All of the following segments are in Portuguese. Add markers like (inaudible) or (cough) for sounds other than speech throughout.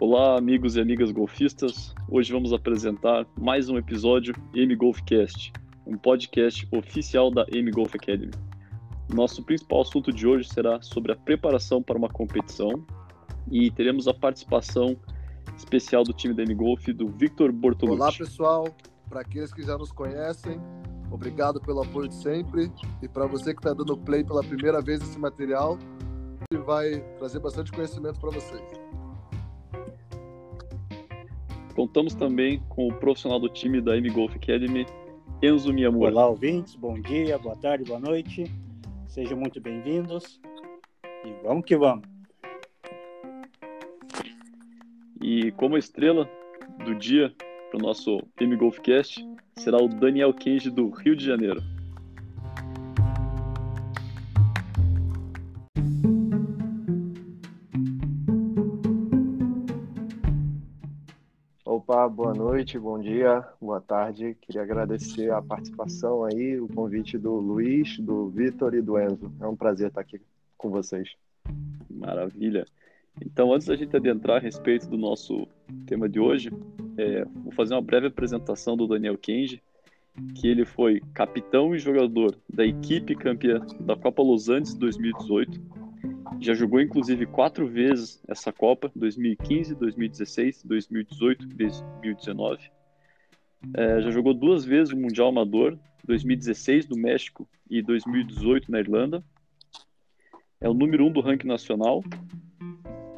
Olá, amigos e amigas golfistas. Hoje vamos apresentar mais um episódio M Golfcast, um podcast oficial da M Golf Academy. Nosso principal assunto de hoje será sobre a preparação para uma competição e teremos a participação especial do time da M Golf do Victor Bortolucci. Olá, pessoal. Para aqueles que já nos conhecem, obrigado pelo apoio de sempre. E para você que está dando play pela primeira vez nesse material, vai trazer bastante conhecimento para vocês. Contamos também com o profissional do time da M Golf Academy, Enzo Miyamura. Olá, ouvintes. Bom dia, boa tarde, boa noite. Sejam muito bem-vindos. E vamos que vamos. E como estrela do dia para o nosso M Golfcast será o Daniel Kenji do Rio de Janeiro. Opa, boa noite, bom dia, boa tarde. Queria agradecer a participação aí, o convite do Luiz, do Vitor e do Enzo. É um prazer estar aqui com vocês. Maravilha. Então, antes da gente adentrar a respeito do nosso tema de hoje, é, vou fazer uma breve apresentação do Daniel Kenji, que ele foi capitão e jogador da equipe campeã da Copa Los Angeles 2018. Já jogou inclusive quatro vezes essa Copa, 2015, 2016, 2018 e 2019. É, já jogou duas vezes o Mundial Amador, 2016 no México e 2018 na Irlanda. É o número um do ranking nacional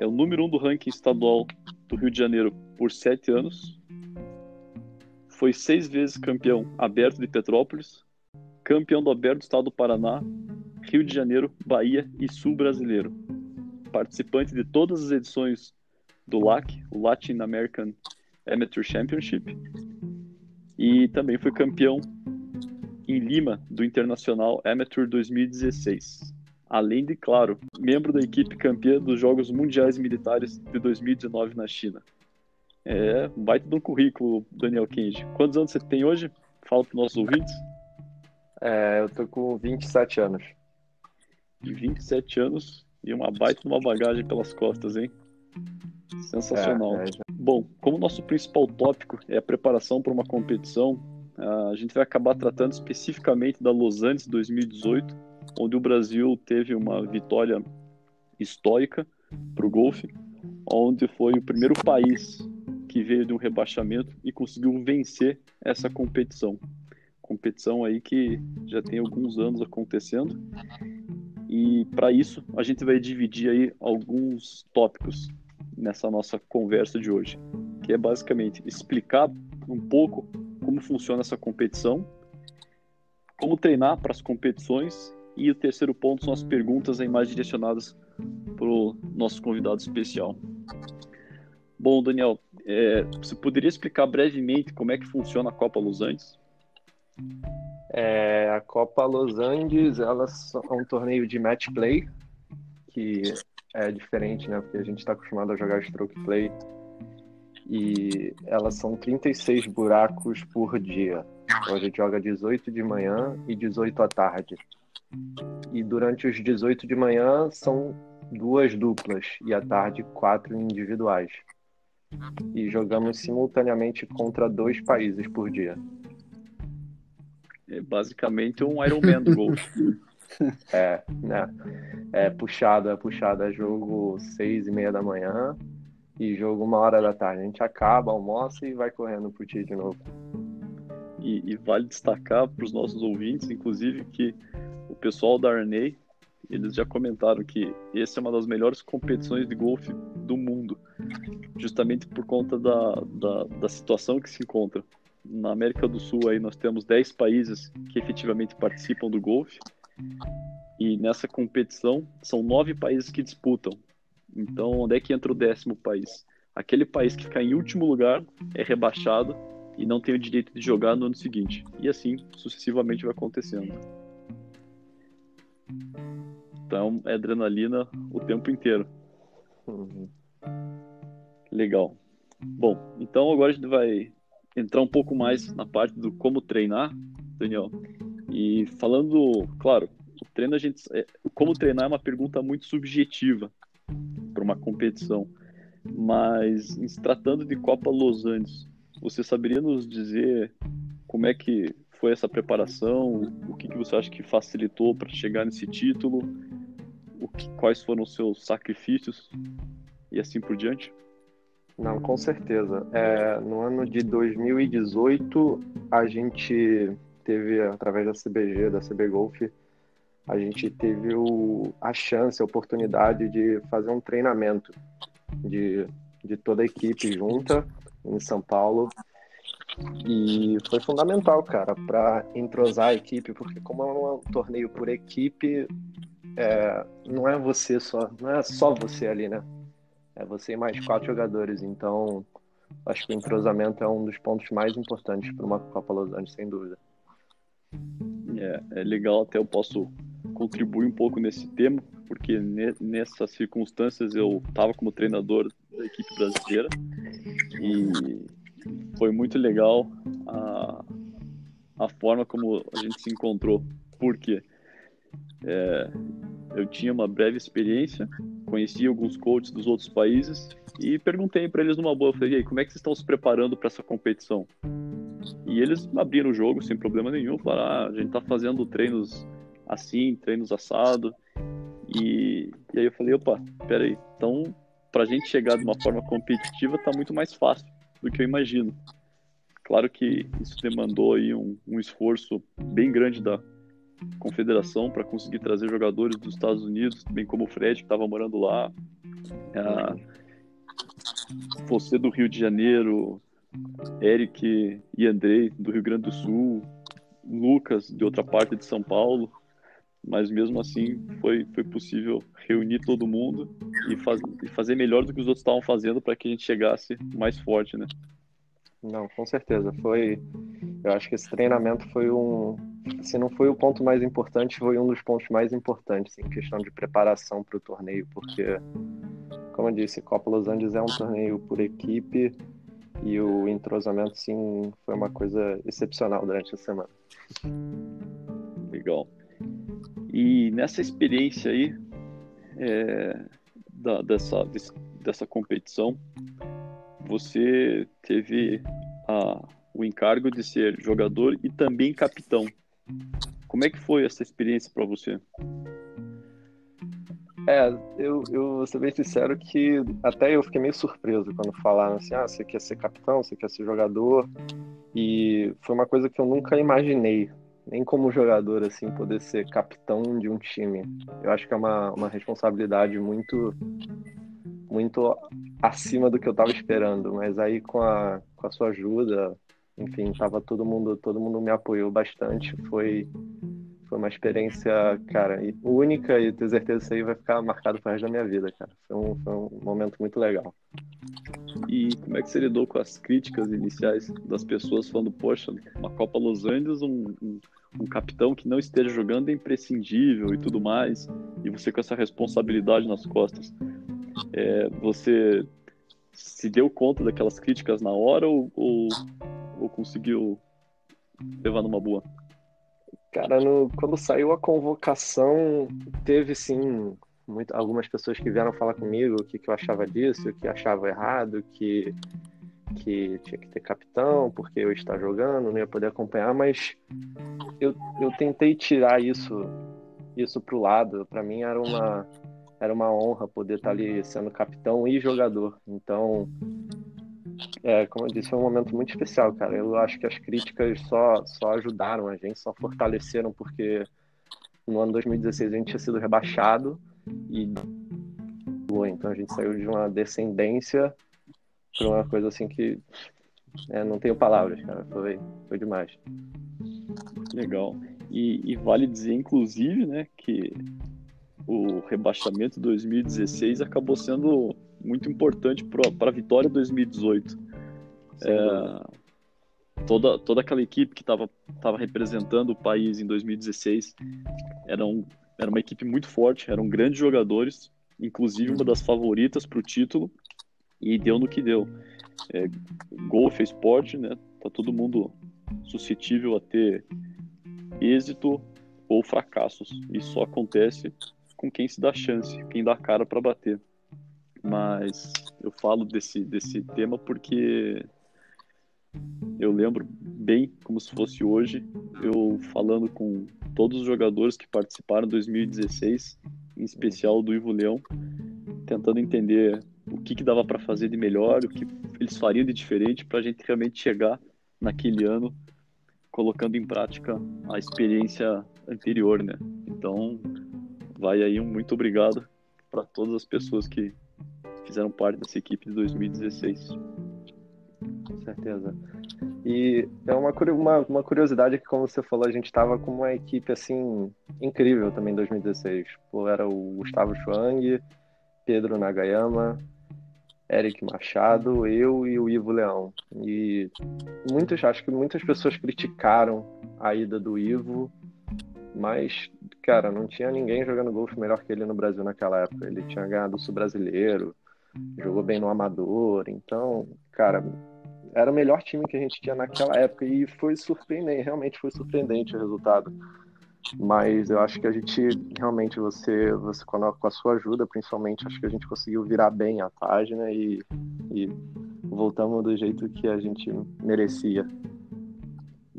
é o número um do ranking estadual do Rio de Janeiro por sete anos. Foi seis vezes campeão aberto de Petrópolis, campeão do aberto do estado do Paraná, Rio de Janeiro, Bahia e Sul brasileiro. Participante de todas as edições do LAC, o Latin American Amateur Championship. E também foi campeão em Lima do Internacional Amateur 2016 além de, claro, membro da equipe campeã dos Jogos Mundiais Militares de 2019 na China. É um baita de um currículo, Daniel Kenji. Quantos anos você tem hoje? Fala para os nossos ouvintes. É, eu tô com 27 anos. De 27 anos e uma baita uma bagagem pelas costas, hein? Sensacional. É, é. Bom, como nosso principal tópico é a preparação para uma competição, a gente vai acabar tratando especificamente da Los Angeles 2018 onde o Brasil teve uma vitória histórica para o golfe, onde foi o primeiro país que veio de um rebaixamento e conseguiu vencer essa competição. Competição aí que já tem alguns anos acontecendo. E para isso a gente vai dividir aí alguns tópicos nessa nossa conversa de hoje, que é basicamente explicar um pouco como funciona essa competição, como treinar para as competições e o terceiro ponto são as perguntas aí mais direcionadas para o nosso convidado especial. Bom, Daniel, é, você poderia explicar brevemente como é que funciona a Copa Los Angeles? É, a Copa Los Angeles ela é um torneio de match play, que é diferente, né? Porque a gente está acostumado a jogar stroke play. E elas são 36 buracos por dia. Então a gente joga 18 de manhã e 18 à tarde. E durante os 18 de manhã são duas duplas e à tarde quatro individuais. E jogamos simultaneamente contra dois países por dia. É basicamente um Ironman do golfe. (laughs) é, né? É puxado, é puxado. É jogo seis e meia da manhã e jogo uma hora da tarde. A gente acaba, almoça e vai correndo pro tio de novo. E, e vale destacar para os nossos ouvintes, inclusive, que o pessoal da RNA, eles já comentaram que essa é uma das melhores competições de golfe do mundo, justamente por conta da, da, da situação que se encontra. Na América do Sul aí nós temos 10 países que efetivamente participam do golfe, e nessa competição são nove países que disputam. Então, onde é que entra o décimo país? Aquele país que ficar em último lugar é rebaixado e não tem o direito de jogar no ano seguinte. E assim sucessivamente vai acontecendo. Então é adrenalina o tempo inteiro. Uhum. Legal. Bom, então agora a gente vai entrar um pouco mais na parte do como treinar, Daniel. E falando, claro, o treino a gente, é, como treinar é uma pergunta muito subjetiva para uma competição. Mas, em se tratando de Copa Los Angeles, você saberia nos dizer como é que foi essa preparação? O que, que você acha que facilitou para chegar nesse título? O que, quais foram os seus sacrifícios e assim por diante? Não, com certeza. É, no ano de 2018, a gente teve, através da CBG, da CB Golf, a gente teve o, a chance, a oportunidade de fazer um treinamento de, de toda a equipe junta em São Paulo. E foi fundamental, cara, para entrosar a equipe, porque como é um torneio por equipe, é, não é você só, não é só você ali, né? É você e mais quatro jogadores. Então, acho que o entrosamento é um dos pontos mais importantes para uma Copa Los Angeles, sem dúvida. É, é legal, até eu posso contribuir um pouco nesse tema, porque ne, nessas circunstâncias eu estava como treinador da equipe brasileira e foi muito legal a, a forma como a gente se encontrou. Por quê? É, eu tinha uma breve experiência, conheci alguns coaches dos outros países e perguntei para eles numa boa, falei, como é que vocês estão se preparando para essa competição? E eles abriram o jogo sem problema nenhum, falaram, ah, a gente está fazendo treinos assim, treinos assado. E, e aí eu falei, opa, peraí, então para a gente chegar de uma forma competitiva está muito mais fácil do que eu imagino. Claro que isso demandou aí um, um esforço bem grande da, confederação para conseguir trazer jogadores dos Estados Unidos, bem como o Fred, que estava morando lá. Ah, você do Rio de Janeiro, Eric e Andrei do Rio Grande do Sul, Lucas de outra parte de São Paulo. Mas mesmo assim foi, foi possível reunir todo mundo e, faz, e fazer melhor do que os outros estavam fazendo para que a gente chegasse mais forte, né? Não, com certeza. Foi. Eu acho que esse treinamento foi um. Se não foi o ponto mais importante, foi um dos pontos mais importantes em questão de preparação para o torneio, porque, como eu disse, Copa Los Angeles é um torneio por equipe e o entrosamento, sim, foi uma coisa excepcional durante a semana. Legal. E nessa experiência aí, é, da, dessa, dessa competição, você teve a, o encargo de ser jogador e também capitão. Como é que foi essa experiência para você? É, eu, eu vou ser bem sincero que até eu fiquei meio surpreso quando falaram assim, ah, você quer ser capitão, você quer ser jogador, e foi uma coisa que eu nunca imaginei, nem como jogador, assim, poder ser capitão de um time. Eu acho que é uma, uma responsabilidade muito muito acima do que eu estava esperando, mas aí com a, com a sua ajuda, enfim, tava todo mundo, todo mundo me apoiou bastante, foi foi uma experiência, cara, única e tenho certeza que isso aí vai ficar marcado para resto da minha vida, cara. Foi um, foi um momento muito legal. E como é que você lidou com as críticas iniciais das pessoas falando, poxa, uma Copa Los Angeles, um, um, um capitão que não esteja jogando é imprescindível e tudo mais, e você com essa responsabilidade nas costas. É, você se deu conta daquelas críticas na hora ou, ou, ou conseguiu levar numa boa? Cara, no, quando saiu a convocação, teve sim muito, algumas pessoas que vieram falar comigo o que, que eu achava disso, o que achava errado, que, que tinha que ter capitão, porque eu estar jogando, não ia poder acompanhar, mas eu, eu tentei tirar isso isso pro lado. Para mim era uma era uma honra poder estar ali sendo capitão e jogador. Então, é, como eu disse, foi um momento muito especial, cara. Eu acho que as críticas só, só ajudaram a gente, só fortaleceram, porque no ano 2016 a gente tinha sido rebaixado e então a gente saiu de uma descendência para uma coisa assim que é, não tenho palavras, cara. Foi, foi demais. Legal. E, e, vale dizer, inclusive, né, que o rebaixamento 2016 acabou sendo muito importante para a vitória 2018. É, toda, toda aquela equipe que estava tava representando o país em 2016 era, um, era uma equipe muito forte, eram grandes jogadores, inclusive uma das favoritas para o título, e deu no que deu. É, golfe é esporte, né? Tá todo mundo suscetível a ter êxito ou fracassos. Isso só acontece com quem se dá chance, quem dá cara para bater. mas eu falo desse, desse tema porque eu lembro bem como se fosse hoje, eu falando com todos os jogadores que participaram em 2016, em especial do Ivo Leão, tentando entender o que, que dava para fazer de melhor, o que eles fariam de diferente para a gente realmente chegar naquele ano colocando em prática a experiência anterior, né? Então, vai aí um muito obrigado para todas as pessoas que fizeram parte dessa equipe de 2016. Com certeza. E é uma, uma, uma curiosidade que, como você falou, a gente estava com uma equipe assim incrível também em 2016. Pô, era o Gustavo Schwang, Pedro Nagayama, Eric Machado, eu e o Ivo Leão. E muitas, acho que muitas pessoas criticaram a ida do Ivo, mas, cara, não tinha ninguém jogando golfe melhor que ele no Brasil naquela época. Ele tinha ganhado o Sul Brasileiro, jogou bem no Amador, então, cara, era o melhor time que a gente tinha naquela época e foi surpreendente, realmente foi surpreendente o resultado. Mas eu acho que a gente realmente você, você com a, sua ajuda, principalmente, acho que a gente conseguiu virar bem a página e, e voltamos do jeito que a gente merecia.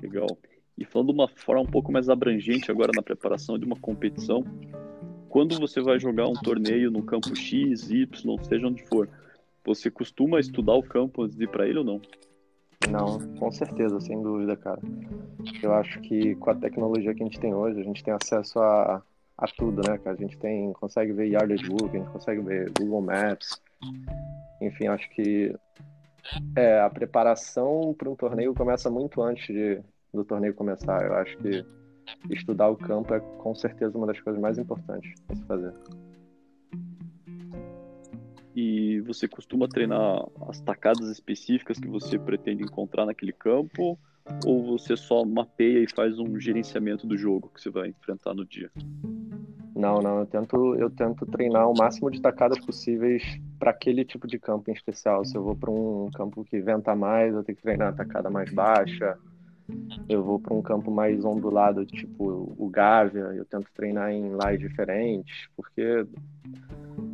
Legal. E falando de uma forma um pouco mais abrangente agora na preparação de uma competição, quando você vai jogar um torneio no campo X, Y, seja onde for, você costuma estudar o campo antes de ir para ele ou não? Não, com certeza, sem dúvida, cara. Eu acho que com a tecnologia que a gente tem hoje, a gente tem acesso a, a tudo, né, cara? A gente tem, consegue ver Yardage Book, a gente consegue ver Google Maps. Enfim, acho que é, a preparação para um torneio começa muito antes de, do torneio começar. Eu acho que estudar o campo é com certeza uma das coisas mais importantes a se fazer e você costuma treinar as tacadas específicas que você pretende encontrar naquele campo ou você só mapeia e faz um gerenciamento do jogo que você vai enfrentar no dia? Não, não, eu tento, eu tento treinar o máximo de tacadas possíveis para aquele tipo de campo em especial. Se eu vou para um campo que venta mais, eu tenho que treinar a tacada mais baixa. Eu vou para um campo mais ondulado, tipo o Gávea, eu tento treinar em lies diferentes, porque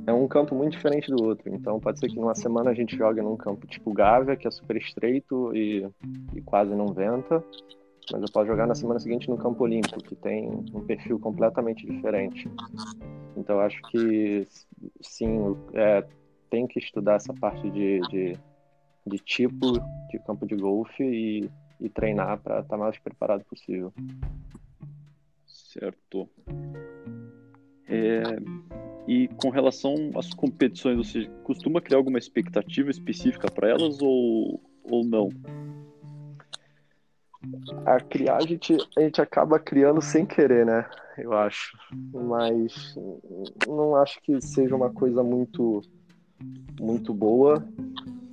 é um campo muito diferente do outro. Então pode ser que numa semana a gente jogue num campo tipo Gávea, que é super estreito e, e quase não venta. Mas eu posso jogar na semana seguinte no campo olímpico, que tem um perfil completamente diferente. Então acho que sim, é, tem que estudar essa parte de, de, de tipo de campo de golfe e, e treinar para estar tá mais preparado possível. Certo. É, e com relação às competições, você costuma criar alguma expectativa específica para elas ou, ou não? A criar, a gente, a gente acaba criando sem querer, né? Eu acho. Mas não acho que seja uma coisa muito, muito boa,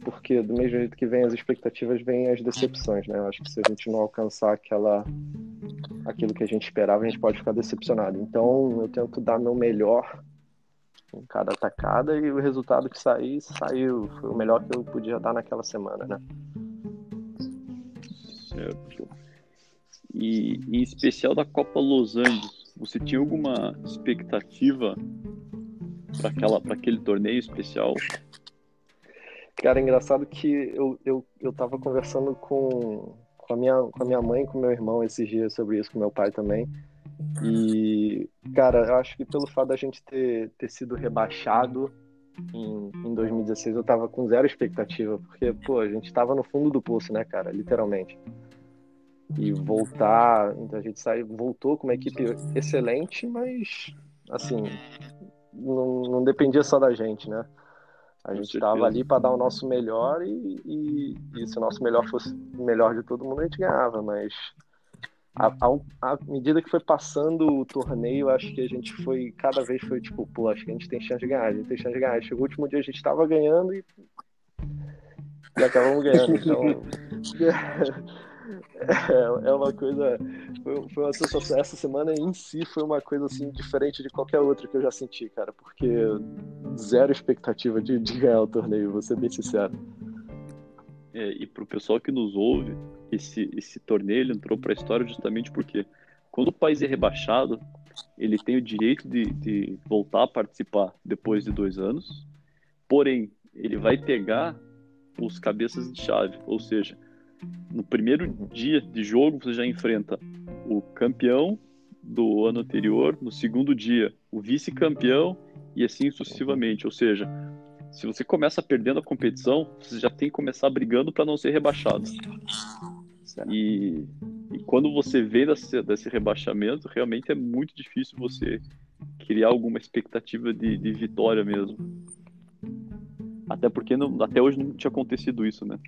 porque do mesmo jeito que vem as expectativas, vem as decepções, né? Eu acho que se a gente não alcançar aquela aquilo que a gente esperava, a gente pode ficar decepcionado. Então, eu tento dar meu melhor em cada atacada e o resultado que sair, saiu. Foi o melhor que eu podia dar naquela semana, né? Certo. E em especial da Copa Los Angeles, você tinha alguma expectativa para aquele torneio especial? Cara, é engraçado que eu, eu, eu tava conversando com, com, a minha, com a minha mãe com meu irmão esses dias sobre isso, com meu pai também. E, cara, eu acho que pelo fato da gente ter, ter sido rebaixado em, em 2016, eu tava com zero expectativa, porque, pô, a gente tava no fundo do poço, né, cara, literalmente. E voltar, então a gente saiu, voltou com uma equipe excelente, mas, assim, não, não dependia só da gente, né? A gente estava ali para dar o nosso melhor e, e, e, se o nosso melhor fosse o melhor de todo mundo, a gente ganhava, mas à, medida que foi passando o torneio, acho que a gente foi, cada vez foi tipo, pô, acho que a gente tem chance de ganhar, a gente tem chance de ganhar. Chegou o último dia, a gente estava ganhando e, e acabamos ganhando. Então, (laughs) é, é uma coisa, foi, foi uma sensação, essa semana em si foi uma coisa assim, diferente de qualquer outra que eu já senti, cara, porque zero expectativa de, de ganhar o torneio, vou ser bem sincero. É, e pro pessoal que nos ouve, esse, esse torneio entrou para a história justamente porque quando o país é rebaixado, ele tem o direito de, de voltar a participar depois de dois anos, Porém, ele vai pegar os cabeças de chave, ou seja, no primeiro dia de jogo você já enfrenta o campeão do ano anterior, no segundo dia o vice-campeão e assim sucessivamente. Ou seja, se você começa perdendo a competição, você já tem que começar brigando para não ser rebaixado. E, e, quando você vê desse, desse, rebaixamento, realmente é muito difícil você criar alguma expectativa de, de vitória mesmo. Até porque não, até hoje não tinha acontecido isso, né?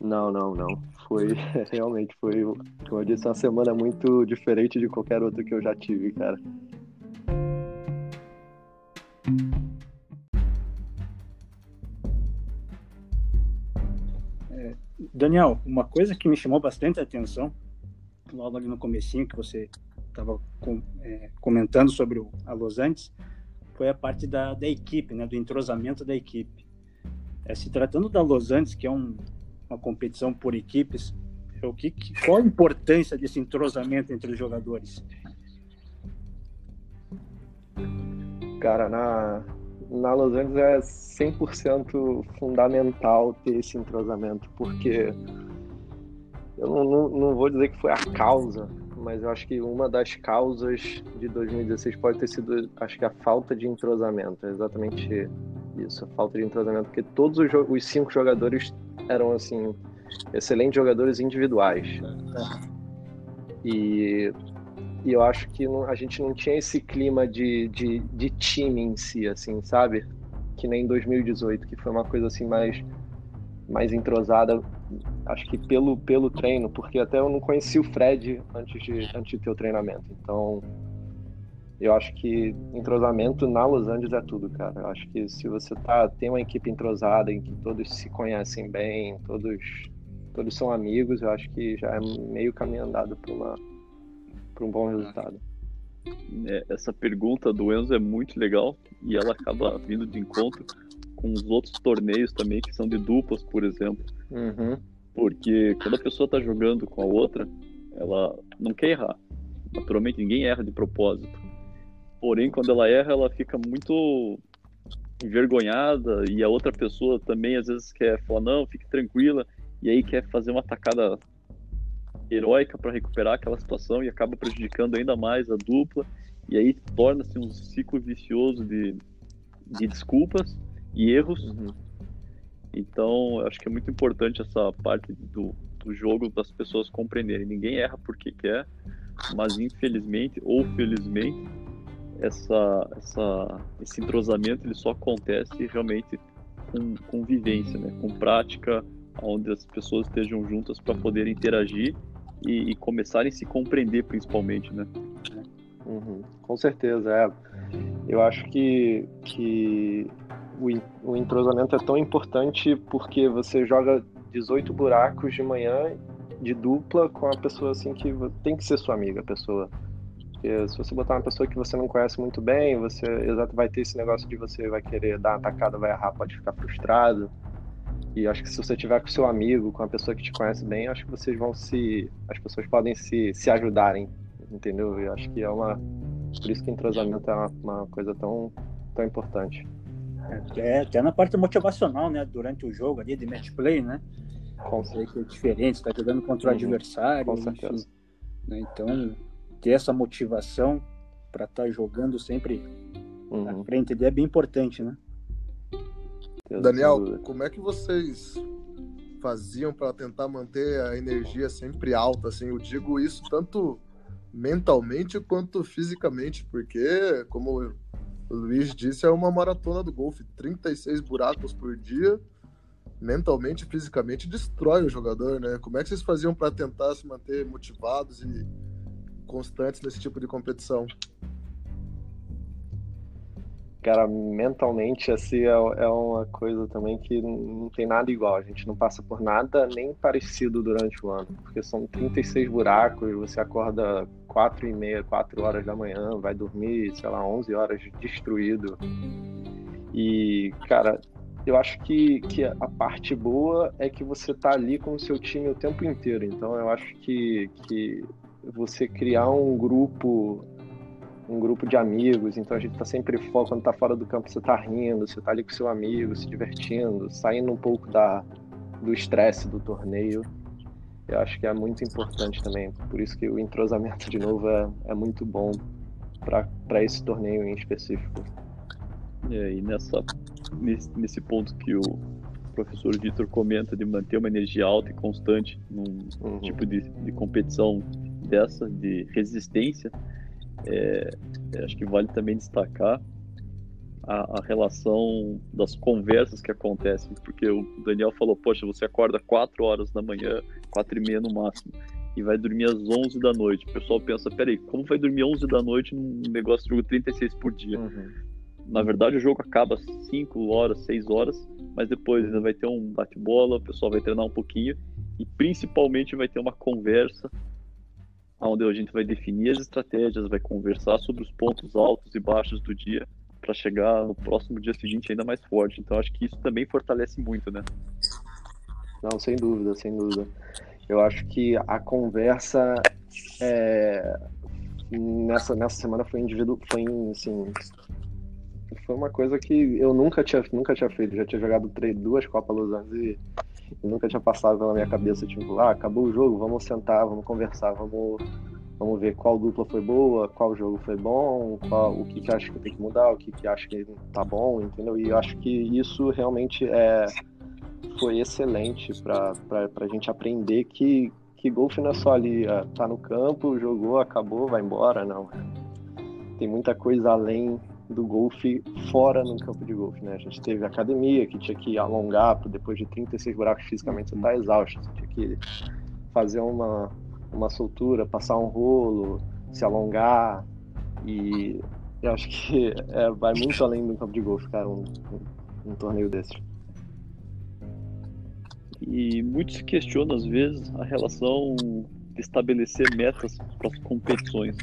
Não, não, não. Foi (laughs) realmente foi, como eu disse, uma semana muito diferente de qualquer outra que eu já tive, cara. Daniel, uma coisa que me chamou bastante a atenção, logo ali no comecinho que você estava com, é, comentando sobre o, a Los Angeles, foi a parte da, da equipe, né, do entrosamento da equipe. É, se tratando da Los Angeles, que é um, uma competição por equipes, é o que, que, qual a importância desse entrosamento entre os jogadores? Cara, na, na Los Angeles é 100% fundamental ter esse entrosamento, porque eu não, não, não vou dizer que foi a causa, mas eu acho que uma das causas de 2016 pode ter sido, acho que a falta de entrosamento, é exatamente isso, a falta de entrosamento, porque todos os, os cinco jogadores eram assim excelentes jogadores individuais. E, e eu acho que não, a gente não tinha esse clima de, de, de time em si, assim, sabe? Que nem em 2018, que foi uma coisa assim mais mais entrosada, acho que pelo, pelo treino, porque até eu não conheci o Fred antes de, antes de ter o treinamento. Então, eu acho que entrosamento na Los Angeles é tudo, cara. Eu acho que se você tá, tem uma equipe entrosada em que todos se conhecem bem, todos, todos são amigos, eu acho que já é meio caminho andado para um bom resultado. É, essa pergunta do Enzo é muito legal e ela acaba vindo de encontro com os outros torneios também, que são de duplas, por exemplo. Uhum. Porque quando a pessoa está jogando com a outra, ela não quer errar. Naturalmente, ninguém erra de propósito. Porém, quando ela erra, ela fica muito envergonhada e a outra pessoa também às vezes quer falar não, fique tranquila e aí quer fazer uma atacada heróica para recuperar aquela situação e acaba prejudicando ainda mais a dupla e aí torna-se um ciclo vicioso de, de desculpas e erros. Uhum. Então, acho que é muito importante essa parte do, do jogo das pessoas compreenderem. Ninguém erra porque quer, mas infelizmente ou felizmente, essa, essa, esse entrosamento ele só acontece realmente com, com vivência, né? com prática, onde as pessoas estejam juntas para poder interagir e, e, começarem a se compreender principalmente, né? Uhum, com certeza, é. Eu acho que, que o, o entrosamento é tão importante porque você joga 18 buracos de manhã de dupla com a pessoa assim que tem que ser sua amiga, a pessoa. Porque se você botar uma pessoa que você não conhece muito bem, você exato vai ter esse negócio de você vai querer dar uma atacada, vai errar, pode ficar frustrado. E acho que se você tiver com seu amigo, com a pessoa que te conhece bem, acho que vocês vão se as pessoas podem se, se ajudarem, entendeu? Eu acho que é uma por isso que entrosamento é uma, uma coisa tão tão importante. É, até na parte motivacional, né? Durante o jogo ali de match play, né? Com certeza. É diferente, está jogando contra o uhum. adversário. Com certeza. Enfim, né? Então, ter essa motivação para estar tá jogando sempre uhum. na frente é bem importante, né? Daniel, como é que vocês faziam para tentar manter a energia sempre alta? Assim, eu digo isso tanto mentalmente quanto fisicamente, porque, como o Luiz disse, é uma maratona do golfe. 36 buracos por dia, mentalmente e fisicamente, destrói o jogador, né? Como é que vocês faziam para tentar se manter motivados e constantes nesse tipo de competição? Cara, mentalmente, assim, é, é uma coisa também que não tem nada igual. A gente não passa por nada nem parecido durante o ano, porque são 36 buracos, você acorda 4 e meia, 4 horas da manhã, vai dormir, sei lá, 11 horas destruído. E, cara, eu acho que, que a parte boa é que você tá ali com o seu time o tempo inteiro. Então, eu acho que, que você criar um grupo um grupo de amigos, então a gente tá sempre foco quando tá fora do campo, você tá rindo, você tá ali com seu amigo, se divertindo, saindo um pouco da, do estresse do torneio. Eu acho que é muito importante também, por isso que o entrosamento de novo é, é muito bom para esse torneio em específico. É, e nessa, nesse, nesse ponto que o professor Vitor comenta de manter uma energia alta e constante num uhum. tipo de, de competição dessa, de resistência, é, acho que vale também destacar a, a, relação das conversas que acontecem, porque o Daniel falou, poxa, você acorda 4 horas da manhã, 4 e meia no máximo, e vai dormir às 11 da noite. O pessoal pensa, peraí, como vai dormir 11 da noite num negócio de jogo 36 por dia? Uhum. Na verdade, o jogo acaba 5 horas, 6 horas, mas depois ainda vai ter um bate-bola, o pessoal vai treinar um pouquinho, e principalmente vai ter uma conversa onde a gente vai definir as estratégias, vai conversar sobre os pontos altos e baixos do dia para chegar no próximo dia seguinte ainda mais forte. Então acho que isso também fortalece muito, né? Não, sem dúvida, sem dúvida. Eu acho que a conversa é, nessa, nessa semana foi indivíduo, foi assim, foi uma coisa que eu nunca tinha, nunca tinha feito. Já tinha jogado três, duas Copas Los Angeles e nunca tinha passado pela minha cabeça, tipo, ah, acabou o jogo, vamos sentar, vamos conversar, vamos, vamos ver qual dupla foi boa, qual jogo foi bom, qual, o que, que acho que tem que mudar, o que, que acho que tá bom, entendeu? E eu acho que isso realmente é, foi excelente para a gente aprender que, que golfe não é só ali, é, tá no campo, jogou, acabou, vai embora, não. Tem muita coisa além do golfe fora no campo de golfe, né? A gente teve academia que tinha que alongar, depois de 36 buracos fisicamente você tá exausto, você tinha que fazer uma, uma soltura, passar um rolo, se alongar e eu acho que (laughs) é, vai muito além do campo de golfe, cara, um, um, um torneio desse. E muito se questiona às vezes a relação de estabelecer metas para as competições.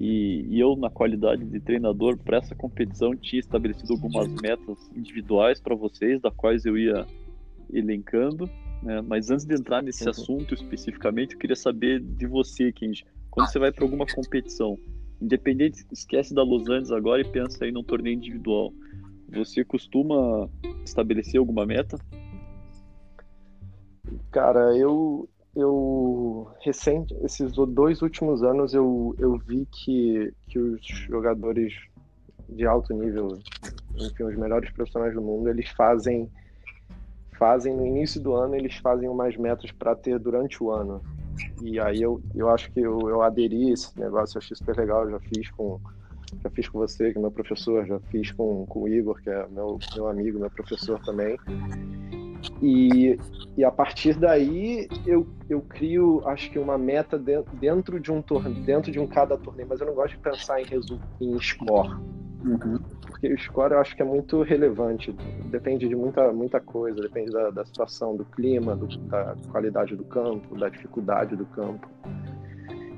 E, e, eu, na qualidade de treinador para essa competição, tinha estabelecido algumas metas individuais para vocês, da quais eu ia elencando. Né? Mas antes de entrar nesse uhum. assunto especificamente, eu queria saber de você, Kenji. Quando você vai para alguma competição, independente, esquece da Los Angeles agora e pensa aí num torneio individual. Você costuma estabelecer alguma meta? Cara, eu eu recente esses dois últimos anos eu, eu vi que, que os jogadores de alto nível, enfim, os melhores profissionais do mundo, eles fazem fazem no início do ano, eles fazem umas metas para ter durante o ano. E aí eu, eu acho que eu, eu aderi a esse negócio, eu achei super legal, eu já fiz com já fiz com você, que é meu professor, já fiz com, com o Igor, que é meu, meu amigo, meu professor também. E, e a partir daí eu, eu crio, acho que uma meta dentro de um torneio, dentro de um cada torneio, mas eu não gosto de pensar em, em score. Uhum. Porque o score eu acho que é muito relevante, depende de muita, muita coisa, depende da, da situação, do clima, do, da qualidade do campo, da dificuldade do campo.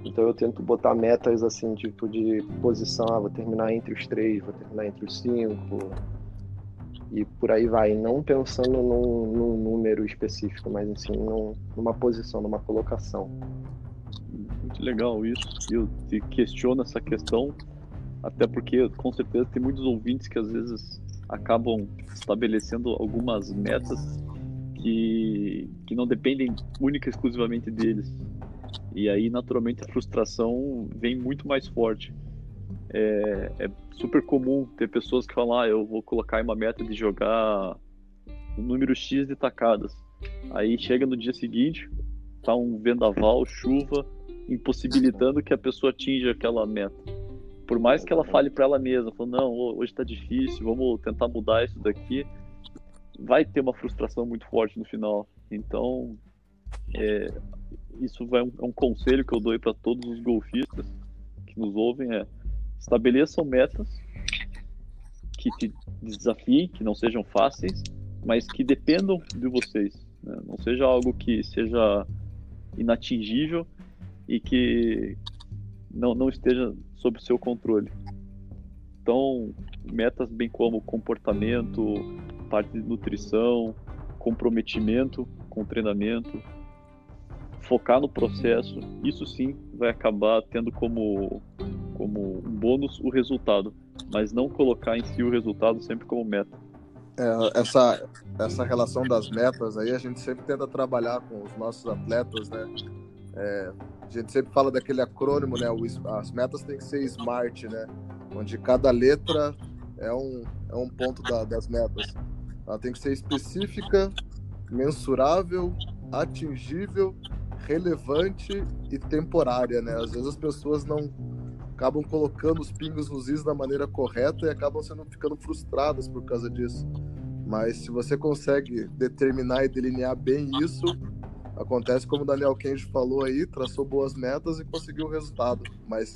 Então eu tento botar metas assim, tipo de posição, ah, vou terminar entre os três, vou terminar entre os cinco, e por aí vai, não pensando num, num número específico, mas assim, num, numa posição, numa colocação. Muito legal isso. Eu te questiono essa questão, até porque com certeza tem muitos ouvintes que às vezes acabam estabelecendo algumas metas que, que não dependem única e exclusivamente deles. E aí, naturalmente, a frustração vem muito mais forte. É, é, super comum ter pessoas que falam, ah, eu vou colocar uma meta de jogar um número X de tacadas. Aí chega no dia seguinte, tá um vendaval, chuva, impossibilitando que a pessoa atinja aquela meta. Por mais que ela fale para ela mesma, falando, não, hoje tá difícil, vamos tentar mudar isso daqui, vai ter uma frustração muito forte no final. Então, é, isso vai um, é um conselho que eu dou para todos os golfistas que nos ouvem, é estabeleçam metas que te desafiem, que não sejam fáceis, mas que dependam de vocês. Né? Não seja algo que seja inatingível e que não, não esteja sob seu controle. Então, metas bem como comportamento, parte de nutrição, comprometimento com o treinamento, focar no processo, isso sim vai acabar tendo como como um bônus o resultado, mas não colocar em si o resultado sempre como meta. É, essa, essa relação das metas aí a gente sempre tenta trabalhar com os nossos atletas, né? É, a gente sempre fala daquele acrônimo, né? as metas têm que ser SMART, né? Onde cada letra é um, é um ponto da, das metas. Ela tem que ser específica, mensurável, atingível, relevante e temporária, né? Às vezes as pessoas não acabam colocando os pingos nos is da maneira correta e acabam sendo ficando frustradas por causa disso. Mas se você consegue determinar e delinear bem isso, acontece como o Daniel Kenji falou aí, traçou boas metas e conseguiu o resultado. Mas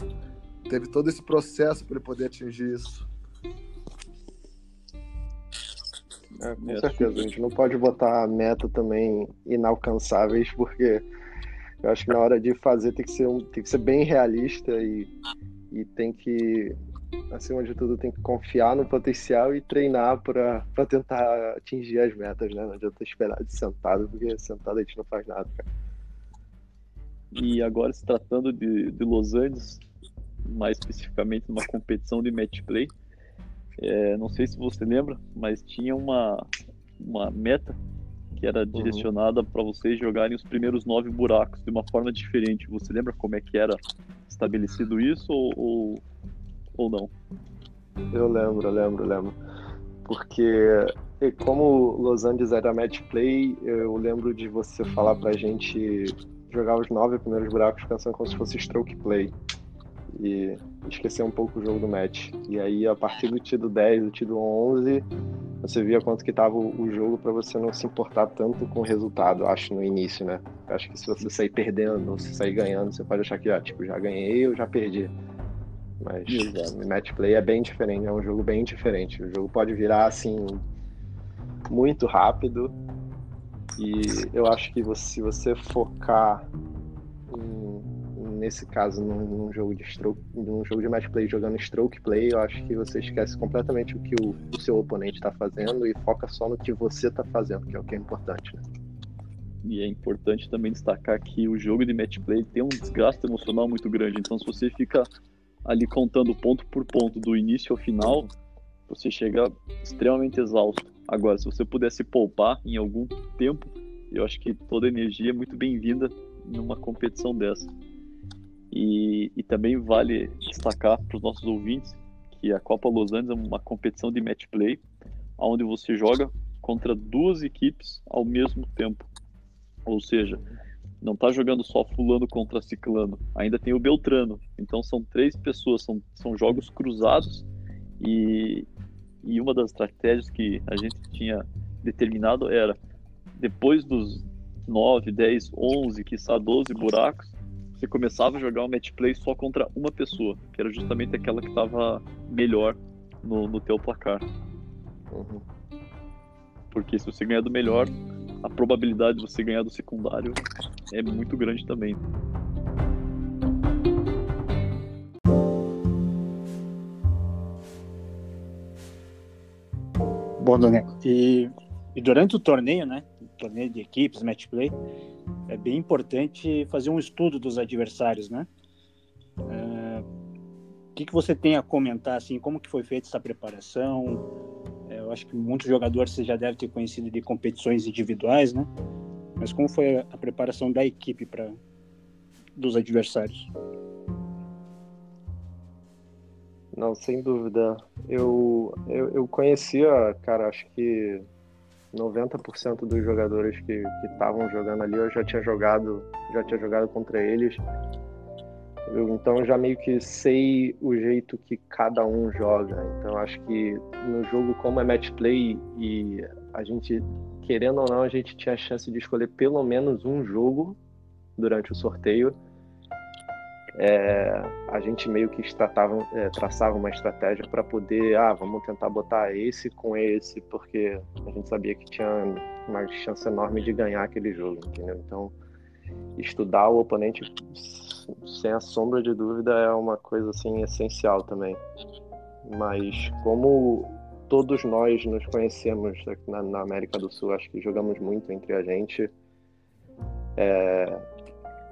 teve todo esse processo para ele poder atingir isso. É, com certeza, a gente não pode botar meta também inalcançáveis, porque eu acho que na hora de fazer tem que ser, um, tem que ser bem realista e, e tem que, acima de tudo, tem que confiar no potencial e treinar para tentar atingir as metas, né? Não adianta esperar de sentado, porque sentado a gente não faz nada, cara. E agora, se tratando de, de Los Angeles, mais especificamente numa competição de match play, é, não sei se você lembra, mas tinha uma, uma meta que era uhum. direcionada para vocês jogarem os primeiros nove buracos de uma forma diferente. Você lembra como é que era estabelecido isso ou, ou, ou não? Eu lembro, eu lembro, eu lembro. Porque como Los Angeles era match play, eu lembro de você falar pra gente jogar os nove primeiros buracos pensando como se fosse stroke play. E esquecer um pouco o jogo do match. E aí, a partir do tido 10, do tido 11, você via quanto que tava o jogo para você não se importar tanto com o resultado, acho, no início, né? Acho que se você sair perdendo ou se sair ganhando, você pode achar que, ah, tipo, já ganhei ou já perdi. Mas o match play é bem diferente, é um jogo bem diferente. O jogo pode virar, assim, muito rápido. E eu acho que você, se você focar nesse caso, num, num, jogo de stroke, num jogo de match play jogando stroke play, eu acho que você esquece completamente o que o, o seu oponente está fazendo e foca só no que você está fazendo, que é o que é importante. Né? E é importante também destacar que o jogo de match play tem um desgaste emocional muito grande. Então, se você fica ali contando ponto por ponto do início ao final, você chega extremamente exausto. Agora, se você pudesse poupar em algum tempo, eu acho que toda energia é muito bem-vinda numa competição dessa. E, e também vale destacar para os nossos ouvintes que a Copa Los Angeles é uma competição de match play, onde você joga contra duas equipes ao mesmo tempo. Ou seja, não está jogando só fulano contra ciclano, ainda tem o Beltrano. Então são três pessoas, são, são jogos cruzados e, e uma das estratégias que a gente tinha determinado era depois dos 9, 10, 11, quiçá 12 buracos, você começava a jogar um match play só contra uma pessoa, que era justamente aquela que estava melhor no, no teu placar. Uhum. Porque se você ganhar do melhor, a probabilidade de você ganhar do secundário é muito grande também. Bom, Daniel, e, e durante o torneio, né? torneio de equipes, match play, é bem importante fazer um estudo dos adversários, né? É, o que, que você tem a comentar, assim, como que foi feita essa preparação? É, eu acho que muitos jogadores você já deve ter conhecido de competições individuais, né? Mas como foi a, preparação da equipe para dos adversários? Não, sem dúvida. Eu, eu, eu conhecia, cara, acho que 90% dos jogadores que estavam jogando ali eu já tinha jogado, já tinha jogado contra eles. Eu, então já meio que sei o jeito que cada um joga. Então acho que no jogo como é match play e a gente querendo ou não a gente tinha a chance de escolher pelo menos um jogo durante o sorteio é, a gente meio que tratava, é, traçava uma estratégia para poder, ah, vamos tentar botar esse com esse, porque a gente sabia que tinha uma chance enorme de ganhar aquele jogo, entendeu? Então, estudar o oponente sem a sombra de dúvida é uma coisa assim essencial também. Mas como todos nós nos conhecemos na, na América do Sul, acho que jogamos muito entre a gente. É,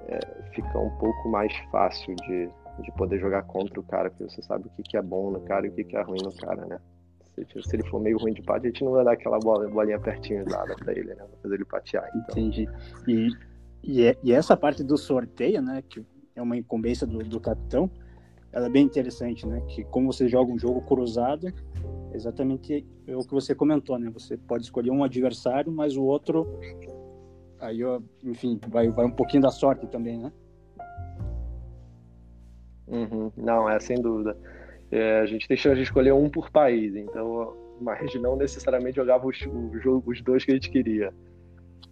é, fica um pouco mais fácil de, de poder jogar contra o cara, porque você sabe o que, que é bom no cara e o que, que é ruim no cara, né? Se, se ele for meio ruim de pato, a gente não vai dar aquela bola, bolinha pertinho dada pra ele, né? Vai fazer ele patear. Então. Entendi. E, e, é, e, essa parte do sorteio, né? Que é uma incumbência do, do capitão, ela é bem interessante, né? Que como você joga um jogo cruzado, exatamente é o que você comentou, né? Você pode escolher um adversário, mas o outro, aí, enfim, vai, vai um pouquinho da sorte também, né? Uhum. Não, é sem dúvida. É, a gente tem chance de escolher um por país, então, mas não necessariamente jogava os, os dois que a gente queria.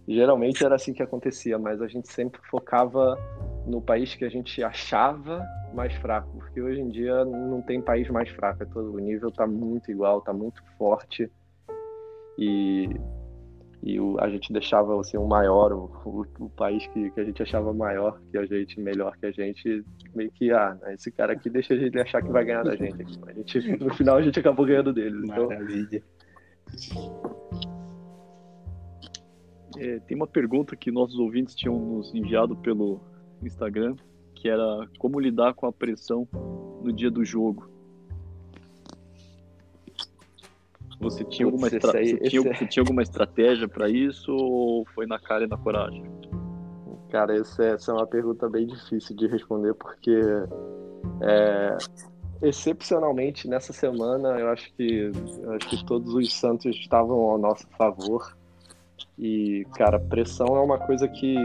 Geralmente era assim que acontecia, mas a gente sempre focava no país que a gente achava mais fraco, porque hoje em dia não tem país mais fraco, é todo, o nível está muito igual, está muito forte e, e o, a gente deixava assim, o maior, o, o, o, país que, que a gente achava maior que a gente, melhor que a gente, meio que, ah, esse cara aqui deixa a gente achar que vai ganhar da gente. A gente no final a gente acabou ganhando deles. Então... Maravilha. É, tem uma pergunta que nossos ouvintes tinham nos enviado pelo Instagram, que era como lidar com a pressão no dia do jogo. Você tinha, alguma, estra... aí, você, tinha, esse... você tinha alguma estratégia para isso ou foi na cara e na coragem? Cara, essa é, essa é uma pergunta bem difícil de responder porque é, excepcionalmente nessa semana eu acho que eu acho que todos os Santos estavam ao nosso favor e, cara, pressão é uma coisa que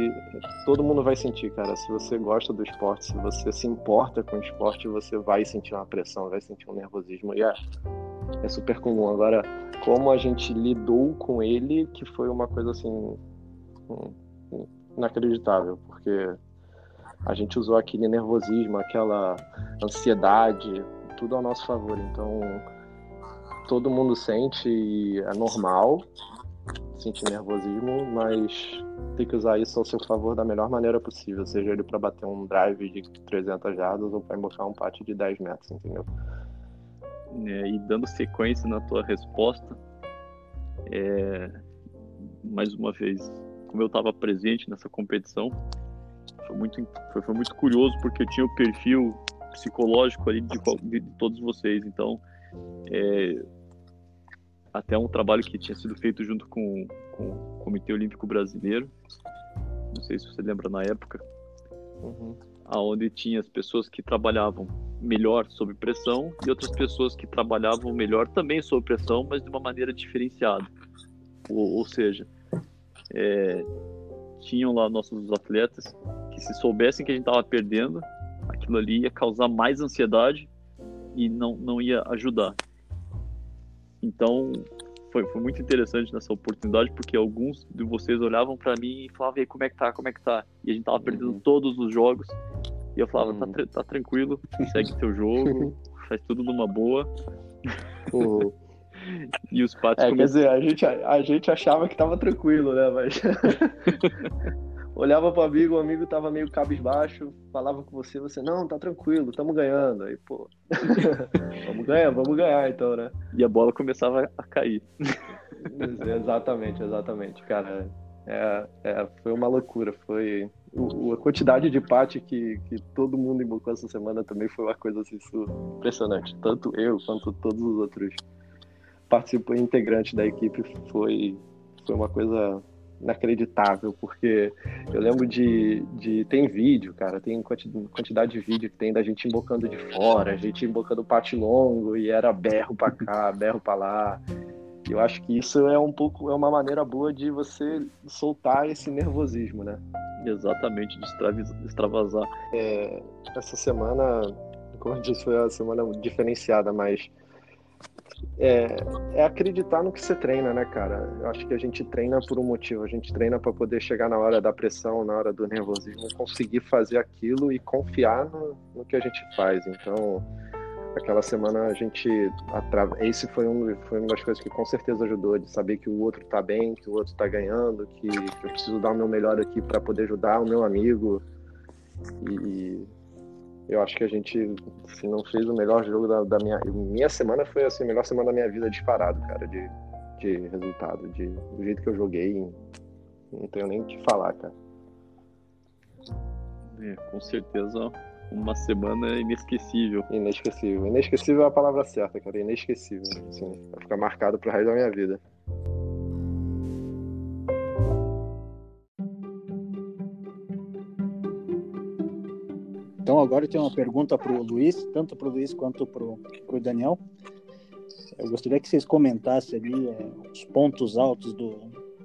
todo mundo vai sentir, cara. Se você gosta do esporte, se você se importa com o esporte, você vai sentir uma pressão, vai sentir um nervosismo. E é, é super comum. Agora, como a gente lidou com ele, que foi uma coisa assim. inacreditável, porque a gente usou aquele nervosismo, aquela ansiedade, tudo ao nosso favor. Então, todo mundo sente e é normal sentir nervosismo, mas tem que usar isso ao seu favor da melhor maneira possível, seja ele para bater um drive de 300 jardas ou para embocar um pátio de 10 metros, entendeu? É, e dando sequência na tua resposta, é, mais uma vez, como eu estava presente nessa competição, foi muito, foi, foi, muito curioso porque eu tinha o perfil psicológico ali de, de, de todos vocês, então é, até um trabalho que tinha sido feito junto com, com o Comitê Olímpico Brasileiro. Não sei se você lembra na época. Uhum. Onde tinha as pessoas que trabalhavam melhor sob pressão e outras pessoas que trabalhavam melhor também sob pressão, mas de uma maneira diferenciada. Ou, ou seja, é, tinham lá nossos atletas que se soubessem que a gente estava perdendo, aquilo ali ia causar mais ansiedade e não, não ia ajudar. Então, foi, foi muito interessante nessa oportunidade, porque alguns de vocês olhavam para mim e falavam, e aí, como é que tá, como é que tá? E a gente tava perdendo uhum. todos os jogos, e eu falava, tá uhum. tá, tá tranquilo, segue teu jogo, (laughs) faz tudo numa boa. Uhum. (laughs) e os patos... É, quer dizer, a gente, a gente achava que tava tranquilo, né, mas... (laughs) olhava pro amigo, o amigo tava meio cabisbaixo, falava com você, você, não, tá tranquilo, tamo ganhando. Aí, pô, vamos ganhar, vamos ganhar então, né? E a bola começava a cair. exatamente, exatamente, cara. É, é, foi uma loucura, foi o, a quantidade de parte que, que todo mundo invocou essa semana também foi uma coisa assim, impressionante. Tanto eu quanto todos os outros participantes integrantes da equipe foi, foi uma coisa inacreditável, porque eu lembro de, de. Tem vídeo, cara, tem quantidade de vídeo que tem da gente embocando de fora, a gente embocando pate longo e era berro pra cá, berro pra lá. Eu acho que isso é um pouco, é uma maneira boa de você soltar esse nervosismo, né? Exatamente, de extravasar. É, essa semana, como eu disse, foi uma semana diferenciada, mas é, é, acreditar no que você treina, né, cara? Eu acho que a gente treina por um motivo. A gente treina para poder chegar na hora da pressão, na hora do nervosismo, conseguir fazer aquilo e confiar no, no que a gente faz. Então, aquela semana a gente esse foi um foi uma das coisas que com certeza ajudou de saber que o outro tá bem, que o outro tá ganhando, que, que eu preciso dar o meu melhor aqui para poder ajudar o meu amigo e eu acho que a gente, se não fez o melhor jogo da, da minha. Minha semana foi assim, a melhor semana da minha vida disparado, cara, de, de resultado. De, do jeito que eu joguei, não tenho nem o que falar, cara. É, com certeza uma semana inesquecível. Inesquecível. Inesquecível é a palavra certa, cara. Inesquecível. Assim, vai ficar marcado pro resto da minha vida. Então agora eu tenho uma pergunta para o Luiz, tanto para o Luiz quanto para o Daniel. Eu gostaria que vocês comentassem ali é, os pontos altos do,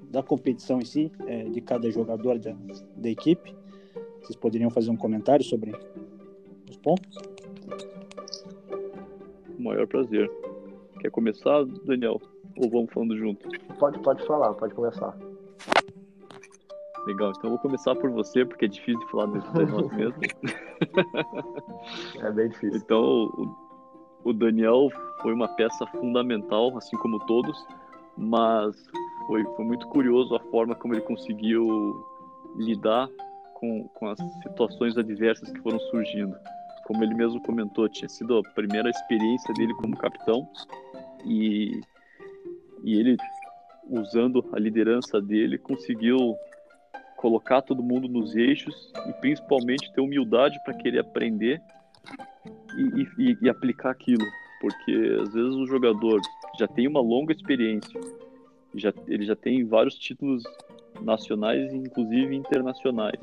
da competição em si, é, de cada jogador da, da equipe. Vocês poderiam fazer um comentário sobre os pontos? maior prazer. Quer começar, Daniel? Ou vamos falando junto? Pode, pode falar, pode começar. Legal, então eu vou começar por você, porque é difícil de falar de nós mesmos. é bem difícil. Então, o, o Daniel foi uma peça fundamental, assim como todos, mas foi, foi muito curioso a forma como ele conseguiu lidar com, com as situações adversas que foram surgindo. Como ele mesmo comentou, tinha sido a primeira experiência dele como capitão e, e ele, usando a liderança dele, conseguiu colocar todo mundo nos eixos e principalmente ter humildade para querer aprender e, e, e, aplicar aquilo, porque às vezes o jogador já tem uma longa experiência, já, ele já tem vários títulos nacionais e inclusive internacionais.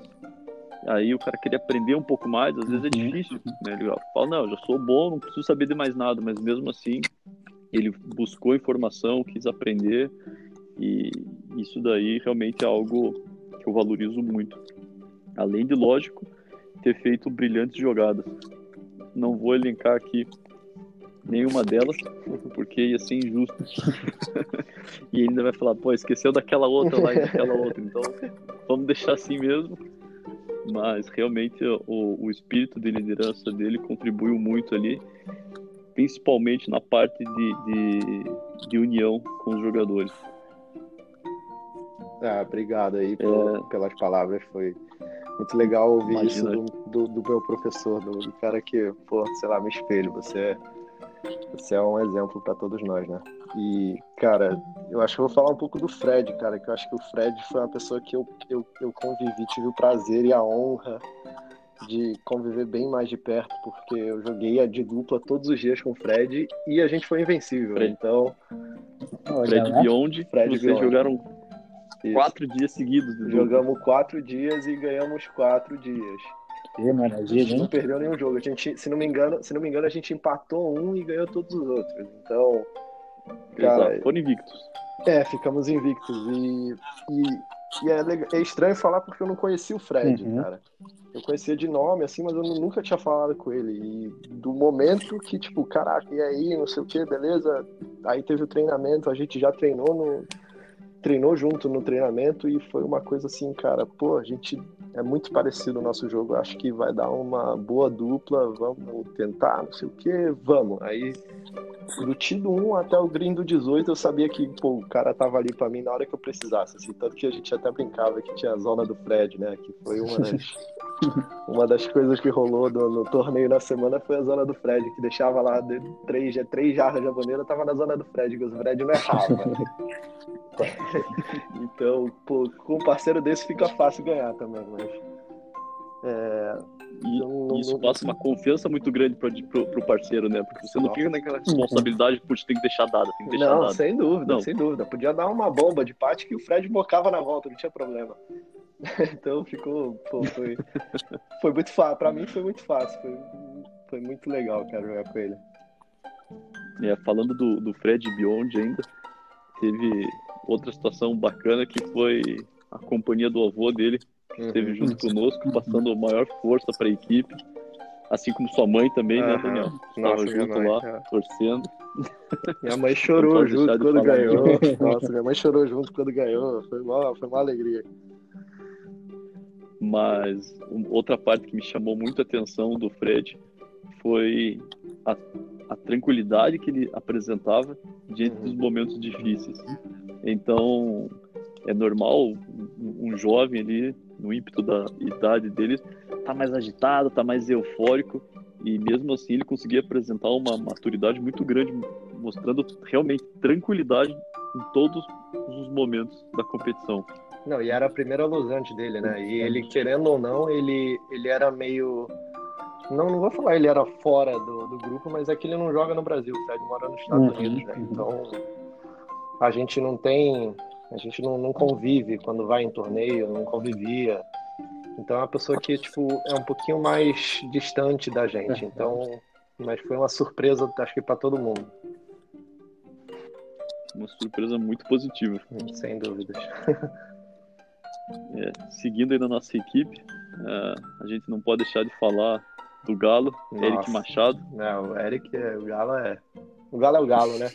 Aí o cara queria aprender um pouco mais, às vezes é uhum. difícil, né? Ele fala, não, eu já sou bom, não preciso saber de mais nada, mas mesmo assim ele buscou informação, quis aprender e isso daí realmente é algo que eu valorizo muito. Além de, lógico, ter feito brilhantes jogadas. Não vou elencar aqui nenhuma delas, porque ia ser injusto. (laughs) e ainda vai falar, pô, esqueceu daquela outra lá e daquela outra. Então, vamos deixar assim mesmo. Mas realmente o, o espírito de liderança dele contribuiu muito ali, principalmente na parte de, de, de união com os jogadores. Ah, obrigado aí é... pelas palavras. Foi muito legal ouvir Imagina. isso do, do, do, meu professor, do, do, cara que, pô, sei lá, me espelho. Você é, você é um exemplo para todos nós, né? E, cara, eu acho que eu vou falar um pouco do Fred, cara, que eu acho que o Fred foi uma pessoa que eu, eu, eu convivi, tive o prazer e a honra de conviver bem mais de perto, porque eu joguei de dupla todos os dias com o Fred e a gente foi invencível. Fred. Então. Fred Beyond, Fred vocês Beyond. jogaram isso. Quatro dias seguidos. Jogamos quatro dias e ganhamos quatro dias. Que maravilha, a gente não perdeu nenhum jogo. A gente, se não me engano, se não me engano, a gente empatou um e ganhou todos os outros. Então, cara, Exato. foram invictos. É, ficamos invictos e, e, e é, legal, é, estranho falar porque eu não conhecia o Fred, uhum. cara. Eu conhecia de nome, assim, mas eu nunca tinha falado com ele. E do momento que, tipo, caraca, e aí, não sei o que, beleza? Aí teve o treinamento, a gente já treinou no, treinou junto no treinamento e foi uma coisa assim, cara, pô, a gente é muito parecido o nosso jogo, acho que vai dar uma boa dupla, vamos tentar, não sei o que, vamos. Aí, do Tido 1 até o Green do 18, eu sabia que, pô, o cara tava ali para mim na hora que eu precisasse, assim, tanto que a gente até brincava que tinha a zona do Fred, né, que foi uma das, (laughs) uma das coisas que rolou no, no, torneio na semana foi a zona do Fred, que deixava lá de três, três jarras de aboneira, tava na zona do Fred, que o Fred não errava. (laughs) (laughs) então, pô, com um parceiro desse fica fácil ganhar também, mas. É, e não, isso não, passa uma confiança muito grande pro, pro, pro parceiro, né? Porque você não, não fica naquela responsabilidade, putz, tem que deixar dado, tem que deixar não, sem dúvida, sem dúvida. Podia dar uma bomba de pate que o Fred bocava na volta, não tinha problema. (laughs) então ficou, pô, foi, foi muito fácil. Pra mim foi muito fácil, foi, foi muito legal, cara, jogar com ele. É, falando do, do Fred Beyond ainda, teve outra situação bacana que foi a companhia do avô dele, que esteve junto conosco, passando maior força para a equipe. Assim como sua mãe também, né, Daniel? Estava junto mãe, lá, é. torcendo. Minha mãe (laughs) chorou junto quando ganhou. (laughs) Nossa, minha mãe chorou junto quando ganhou. Foi uma, foi uma alegria. Mas outra parte que me chamou muito a atenção do Fred foi a, a tranquilidade que ele apresentava diante dos momentos difíceis. Então, é normal um jovem ali, no ímpeto da idade dele, tá mais agitado, tá mais eufórico, e mesmo assim ele conseguia apresentar uma maturidade muito grande, mostrando realmente tranquilidade em todos os momentos da competição. Não, e era a primeira alusante dele, né? E ele, querendo ou não, ele, ele era meio não, não vou falar ele era fora do, do grupo, mas é que ele não joga no Brasil, o Fred mora nos Estados Uhum. Unidos, né? Então a gente não tem, a gente não, não convive quando vai em torneio, não convivia. Então é uma pessoa que tipo é um pouquinho mais distante da gente. Então, mas foi uma surpresa, acho que para todo mundo, Uma surpresa muito positiva. sem dúvidas. (laughs) É, seguindo aí na nossa equipe, é, a gente não pode deixar de falar do Galo, Nossa. Eric Machado. Não, o Eric, é- o Galo é, o Galo é o Galo, né?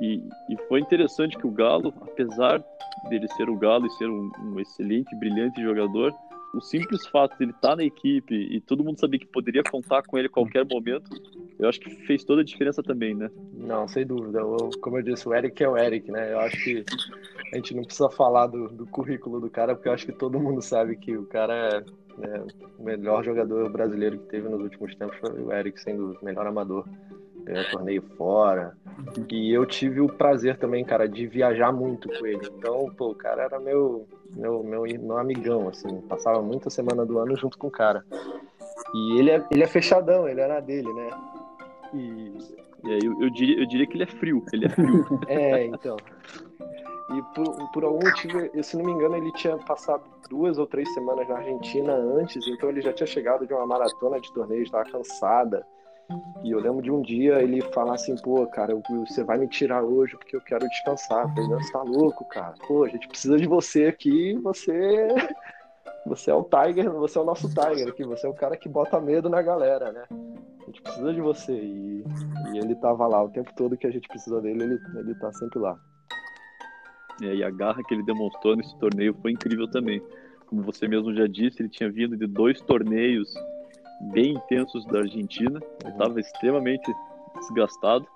E, e foi interessante que o Galo, apesar dele ser o Galo e ser um, um excelente, brilhante jogador, o simples fato de ele estar na equipe e todo mundo saber que poderia contar com ele a qualquer momento, eu acho que fez toda a diferença também, né? Não, sem dúvida. Eu- como eu disse, o Eric é o Eric, né? Eu acho que a gente não precisa falar do, do currículo do cara, porque eu acho que todo mundo sabe que o cara é né, o melhor jogador brasileiro que teve nos últimos tempos foi o Eric, sem dúvida, melhor amador. Ganhou torneio fora. E eu tive o prazer também, cara, de viajar muito com ele. Então, pô, o cara era meu, meu, meu, meu amigão, assim. Passava muita semana do ano junto com o cara. E ele é, ele é fechadão, ele era dele, né? E E aí eu, eu diria, eu diria que ele é frio, ele é frio. (laughs) é, então. E por, por algum motivo, eu, se não me engano, ele tinha passado duas ou três semanas na Argentina antes, então ele já tinha chegado de uma maratona de torneios, estava cansada. E eu lembro de um dia ele falar assim, pô, cara, você vai me tirar hoje porque eu quero descansar. Eu falei, não, você tá louco, cara. Pô, a gente precisa de você aqui, você. Você é o Tiger, você é o nosso Tiger aqui, você é o cara que bota medo na galera, né? A gente precisa de você. E, e ele tava lá o tempo todo que a gente precisa dele, ele, ele tá sempre lá. É, e a garra que ele demonstrou nesse torneio foi incrível também. Como você mesmo já disse, ele tinha vindo de dois torneios bem intensos da Argentina, ele estava extremamente desgastado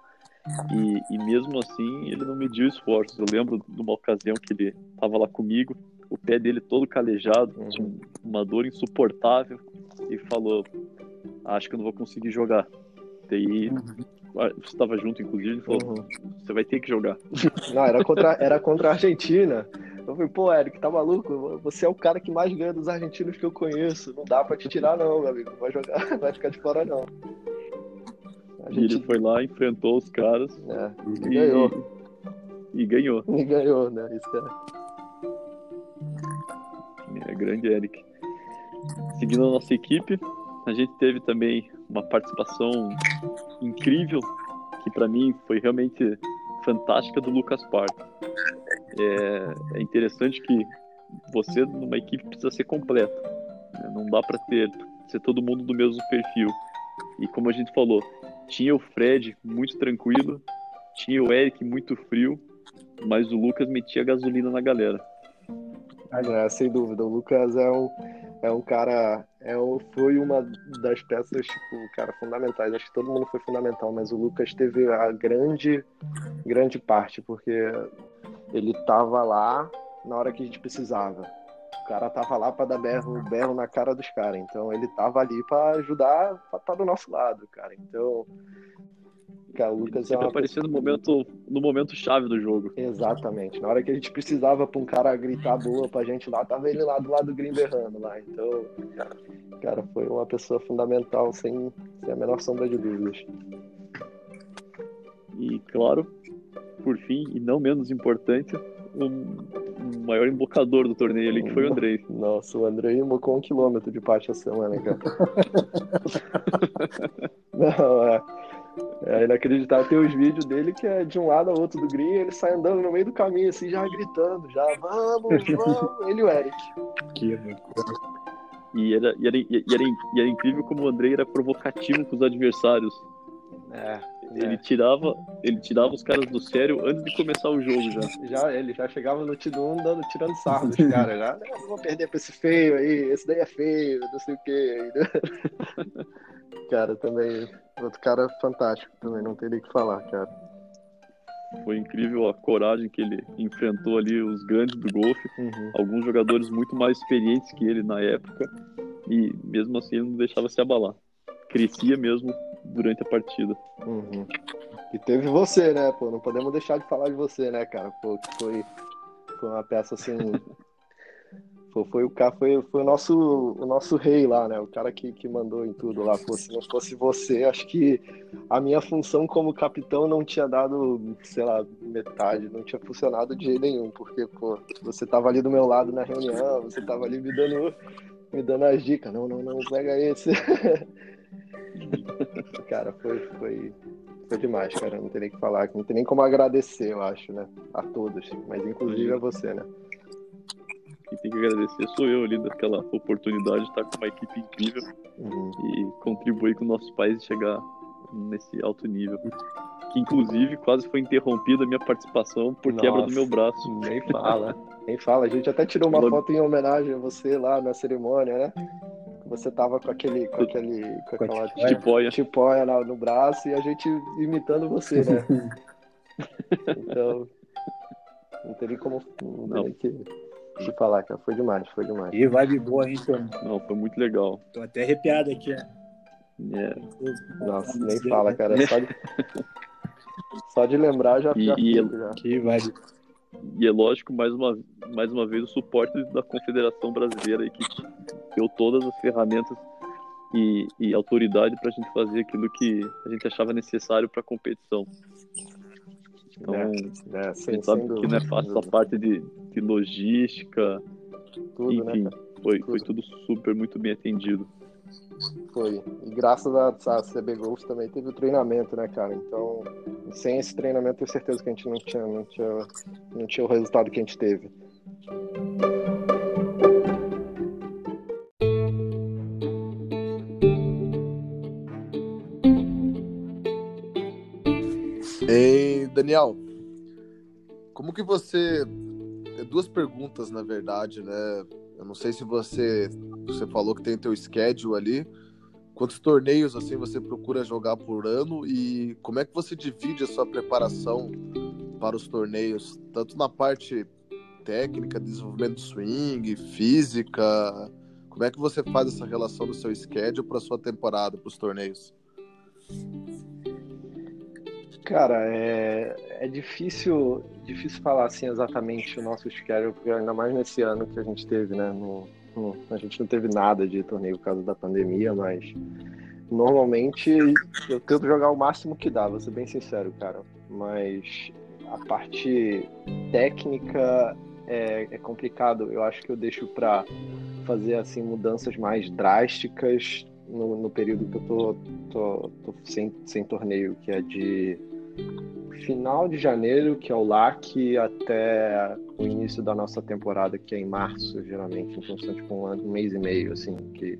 e, e mesmo assim ele não mediu esforços. Eu lembro de uma ocasião que ele estava lá comigo, o pé dele todo calejado, Uhum. tinha uma dor insuportável e falou: Acho que eu não vou conseguir jogar. Daí ah, você estava junto, inclusive, ele falou: Uhum. Você vai ter que jogar. Não, era contra, era contra a Argentina. Eu falei, pô, Eric, tá maluco? Você é o cara que mais ganha dos argentinos que eu conheço. Não dá pra te tirar, não, meu amigo. Não vai jogar, não (laughs) vai ficar de fora, não. A E ele gente foi lá, enfrentou os caras é, e e ganhou. E, ganhou. E ganhou, né? Isso é. É grande Eric. Seguindo a nossa equipe, a gente teve também uma participação incrível, que para mim foi realmente fantástica, do Lucas Parto. É, é interessante que você, numa equipe, precisa ser completo. né? Não dá para ter ser todo mundo do mesmo perfil. E como a gente falou, tinha o Fred muito tranquilo, tinha o Eric muito frio, mas o Lucas metia gasolina na galera. É, sem dúvida. O Lucas é um, é um cara. É foi uma das peças, tipo, cara, fundamentais. Acho que todo mundo foi fundamental, mas o Lucas teve a grande, grande parte, porque ele tava lá na hora que a gente precisava. O cara tava lá para dar berro, berro na cara dos caras. Então ele tava ali para ajudar, para estar do nosso lado, cara. Então, cara, o Lucas é uma aparecia no momento, no momento chave do jogo. Exatamente. Na hora que a gente precisava pra um cara gritar boa pra gente lá, tava ele lá do lado do Green berrando lá. Então, cara, foi uma pessoa fundamental, sem, sem a menor sombra de dúvidas. E, claro, por fim, e não menos importante, o, maior embocador do torneio ali, que foi o Andrei. Nossa, o André embocou um quilômetro de parte a semana, cara. (laughs) Não, é. É inacreditável. Tem os vídeos dele que é de um lado ao outro do green, ele sai andando no meio do caminho, assim, já gritando, já, vamos, vamos, ele e o Eric. Que loucura. E era, e, era, e, era, e era incrível como o Andrei era provocativo com os adversários. É, Ele, tirava, ele tirava os caras do sério antes de começar o jogo já. Já, ele já chegava no Tidum dando, tirando sarro dos caras. Já, "Não, não vou perder pra esse feio aí, esse daí é feio, não sei o quê. (laughs) cara, também, outro cara fantástico também, não tem nem o que falar, cara. Foi incrível a coragem que ele enfrentou ali os grandes do golfe. Uhum. Alguns jogadores muito mais experientes que ele na época. E mesmo assim ele não deixava se abalar. Crescia mesmo durante a partida. Uhum. E teve você, né, pô? Não podemos deixar de falar de você, né, cara? Pô, que foi, foi uma peça assim Foi, foi o cara, foi, foi o nosso, o nosso rei lá, né? O cara que, que mandou em tudo lá. Pô, se não fosse você, acho que a minha função como capitão não tinha dado, sei lá, metade, não tinha funcionado de jeito nenhum, porque, pô, você tava ali do meu lado na reunião, você tava ali me dando, me dando as dicas. Não, não, não, pega esse. (laughs) cara, foi, foi, foi demais, cara. Não tem nem que falar, não tem nem como agradecer, eu acho, né? A todos, mas inclusive a você, né? Quem tem que agradecer sou eu ali daquela oportunidade de estar com uma equipe incrível uhum. e contribuir com o nosso país chegar nesse alto nível. Que inclusive quase foi interrompida a minha participação por Nossa, quebra do meu braço. Nem fala, nem fala. A gente até tirou uma Logo... foto em homenagem a você lá na cerimônia, né? Você tava com aquele, com aquele, com aquela tipóia, tipóia no braço e a gente imitando você, né? (laughs) então, não teria como não, não. que te falar, cara. Foi demais, foi demais. E vibe boa, hein, Tony? Não, foi muito legal. Tô até arrepiado aqui, é. Yeah. Nossa, nem fala, cara. Só de, (laughs) só de lembrar já, e, já, e já. Que vibe. E é lógico, mais uma, mais uma vez, o suporte da Confederação Brasileira aí, que deu todas as ferramentas e, e autoridade para a gente fazer aquilo que a gente achava necessário para a competição. Então, é, é, a gente sabe que não é fácil a parte de, de logística, tudo, né, enfim, né, foi, tudo. foi tudo super, muito bem atendido. Foi. E graças a, a CB Gold também teve o treinamento, né, cara? Então, sem esse treinamento, tenho certeza que a gente não tinha, não tinha, não tinha o resultado que a gente teve. Ei, Daniel, como que você. É duas perguntas, na verdade, né? Eu não sei se você. Você falou que tem teu schedule ali. Quantos torneios assim você procura jogar por ano e como é que você divide a sua preparação para os torneios, tanto na parte técnica, desenvolvimento de swing, física? Como é que você faz essa relação do seu schedule para sua temporada, para os torneios? Cara, é, é difícil, difícil falar assim exatamente o nosso schedule, porque ainda mais nesse ano que a gente teve, né? No, no, a gente não teve nada de torneio por causa da pandemia, mas normalmente eu tento jogar o máximo que dá, vou ser bem sincero, cara. Mas a parte técnica é, é complicado. Eu acho que eu deixo para fazer assim mudanças mais drásticas no, no, período que eu tô, tô, tô sem, sem torneio, que é de final de janeiro, que é o LAC, até o início da nossa temporada, que é em março, geralmente. Então, são tipo um, um mês e meio, assim, que,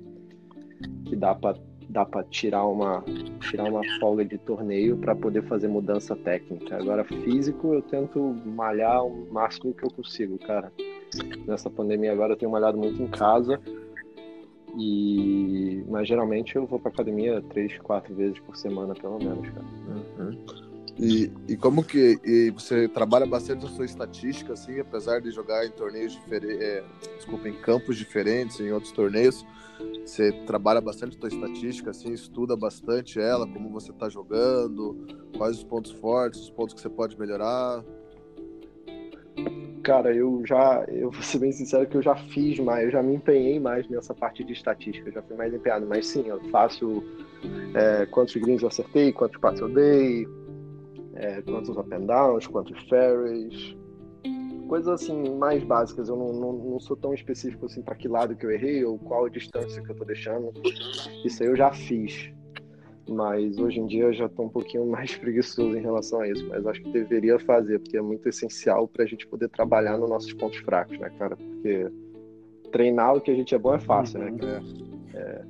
que dá para dá para tirar uma tirar uma folga de torneio para poder fazer mudança técnica. Agora físico eu tento malhar o máximo que eu consigo, cara. Nessa pandemia agora eu tenho malhado muito em casa e mas geralmente eu vou para academia três, quatro vezes por semana pelo menos, cara. Uhum. E, e como que e você trabalha bastante a sua estatística, assim, apesar de jogar em torneios diferentes, é, desculpa, em campos diferentes, em outros torneios, você trabalha bastante a sua estatística, assim, estuda bastante ela, como você está jogando, quais os pontos fortes, os pontos que você pode melhorar. Cara, eu já, eu vou ser bem sincero que eu já fiz mais, eu já me empenhei mais nessa parte de estatística, já fui mais empenhado, mas sim, eu faço é, quantos greens eu acertei, quantos passos eu dei, é, quantos up and downs, quantos ferries, coisas assim mais básicas. Eu não, não, não sou tão específico assim para que lado que eu errei ou qual a distância que eu tô deixando. Isso aí eu já fiz. Mas hoje em dia eu já estou um pouquinho (laughs) mais preguiçoso em relação a isso. Mas acho que deveria fazer, porque é muito essencial para a gente poder trabalhar nos nossos pontos fracos, né, cara? Porque treinar o que a gente é bom é fácil, né? É, é,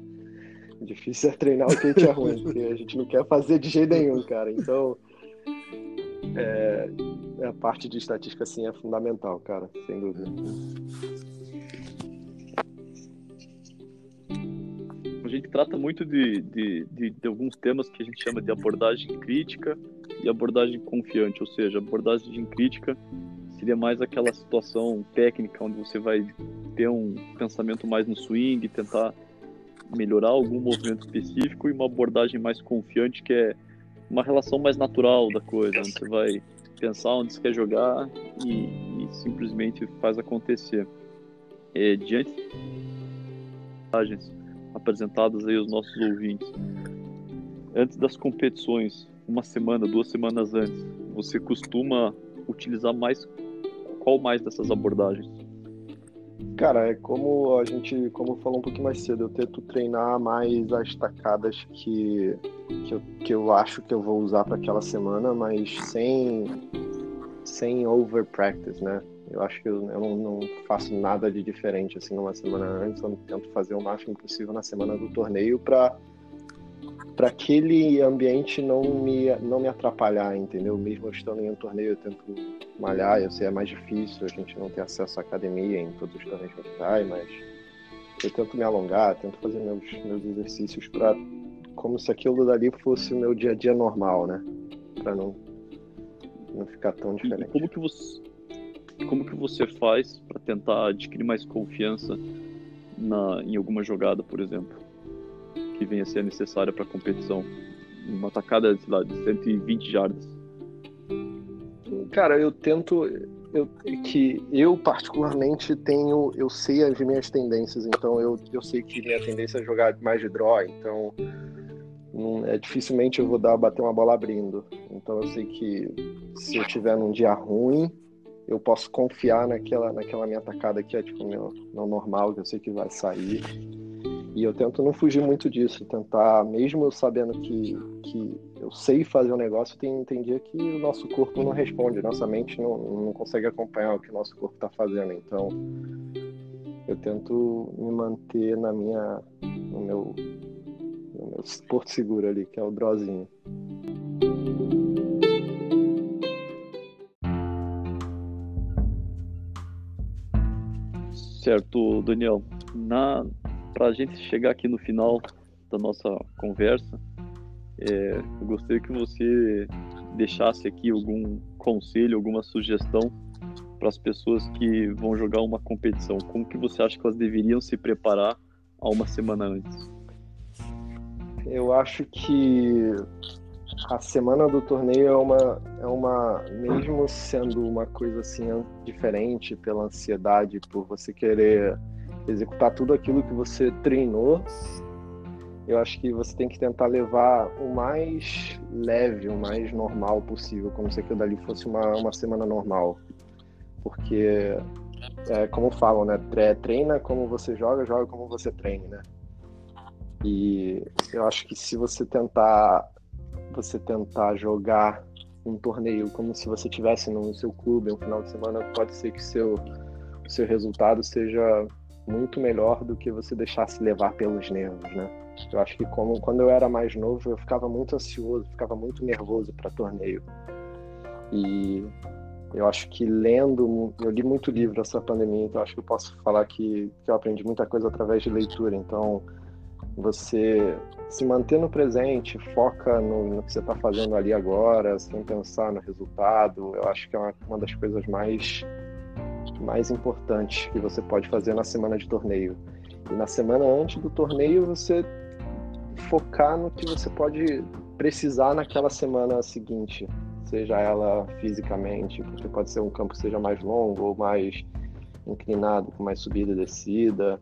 difícil é treinar o que a gente é ruim, porque a gente não quer fazer de jeito nenhum, cara. Então, é, a parte de estatística assim é fundamental, cara, sem dúvida. A gente trata muito de, de, de, de alguns temas que a gente chama de abordagem crítica e abordagem confiante, ou seja, abordagem crítica seria mais aquela situação técnica onde você vai ter um pensamento mais no swing, tentar melhorar algum movimento específico e uma abordagem mais confiante que é uma relação mais natural da coisa, onde você vai pensar onde você quer jogar e, e simplesmente faz acontecer. é, diante das apresentadas aí aos nossos ouvintes, antes das competições, uma semana, duas semanas antes, você costuma utilizar mais qual mais dessas abordagens? Cara, é como a gente, como falou um pouquinho mais cedo, eu tento treinar mais as tacadas que, que, eu, que eu acho que eu vou usar para aquela semana, mas sem, sem over practice, né? Eu acho que eu, eu não, não, faço nada de diferente assim numa semana antes, eu tento fazer o máximo possível na semana do torneio para para aquele ambiente não me, não me atrapalhar, entendeu? Mesmo eu estando em um torneio, eu tento malhar, eu sei, é mais difícil, a gente não tem acesso à academia em todos os torneios que a gente vai, mas eu tento me alongar, tento fazer meus, meus exercícios para como se aquilo dali fosse o meu dia a dia normal, né? Para não, não ficar tão diferente. E como que você, como que você faz para tentar adquirir mais confiança na, em alguma jogada, por exemplo? Que venha a ser necessária para a competição. Uma tacada, sei lá, de 120 jardas. Cara, eu tento. Eu, que eu particularmente tenho, eu sei as minhas tendências, então eu, eu sei que minha tendência é jogar mais de draw, então não, é dificilmente eu vou dar bater uma bola abrindo. Então eu sei que se eu tiver num dia ruim, eu posso confiar naquela, naquela minha tacada que é tipo meu, meu normal, que eu sei que vai sair. E eu tento não fugir muito disso, tentar, mesmo sabendo que, que eu sei fazer um negócio, tem, tem dia que o nosso corpo não responde, nossa mente não, não consegue acompanhar o que o nosso corpo está fazendo. Então, eu tento me manter na minha, no meu, no meu porto seguro ali, que é o drozinho. Certo, Daniel. Na, para a gente chegar aqui no final da nossa conversa, é, eu gostaria que você deixasse aqui algum conselho, alguma sugestão para as pessoas que vão jogar uma competição. Como que você acha que elas deveriam se preparar a uma semana antes? Eu acho que a semana do torneio é uma, é uma, mesmo sendo uma coisa assim diferente pela ansiedade, por você querer executar tudo aquilo que você treinou, eu acho que você tem que tentar levar o mais leve, o mais normal possível, como se aquilo dali fosse uma, uma semana normal. Porque, é, como falam, né? Treina como você joga, joga como você treina, né? E eu acho que se você tentar você tentar jogar um torneio como se você tivesse no seu clube um final de semana, pode ser que seu seu resultado seja muito melhor do que você deixar se levar pelos nervos, né? Eu acho que como quando eu era mais novo, eu ficava muito ansioso, ficava muito nervoso para torneio. E eu acho que lendo, eu li muito livro essa pandemia, então acho que eu posso falar que, que eu aprendi muita coisa através de leitura. Então, você se manter no presente, foca no, no que você está fazendo ali agora, sem pensar no resultado, eu acho que é uma, uma das coisas mais mais importantes que você pode fazer na semana de torneio. E na semana antes do torneio, você focar no que você pode precisar naquela semana seguinte, seja ela fisicamente, porque pode ser um campo que seja mais longo ou mais inclinado, com mais subida e descida,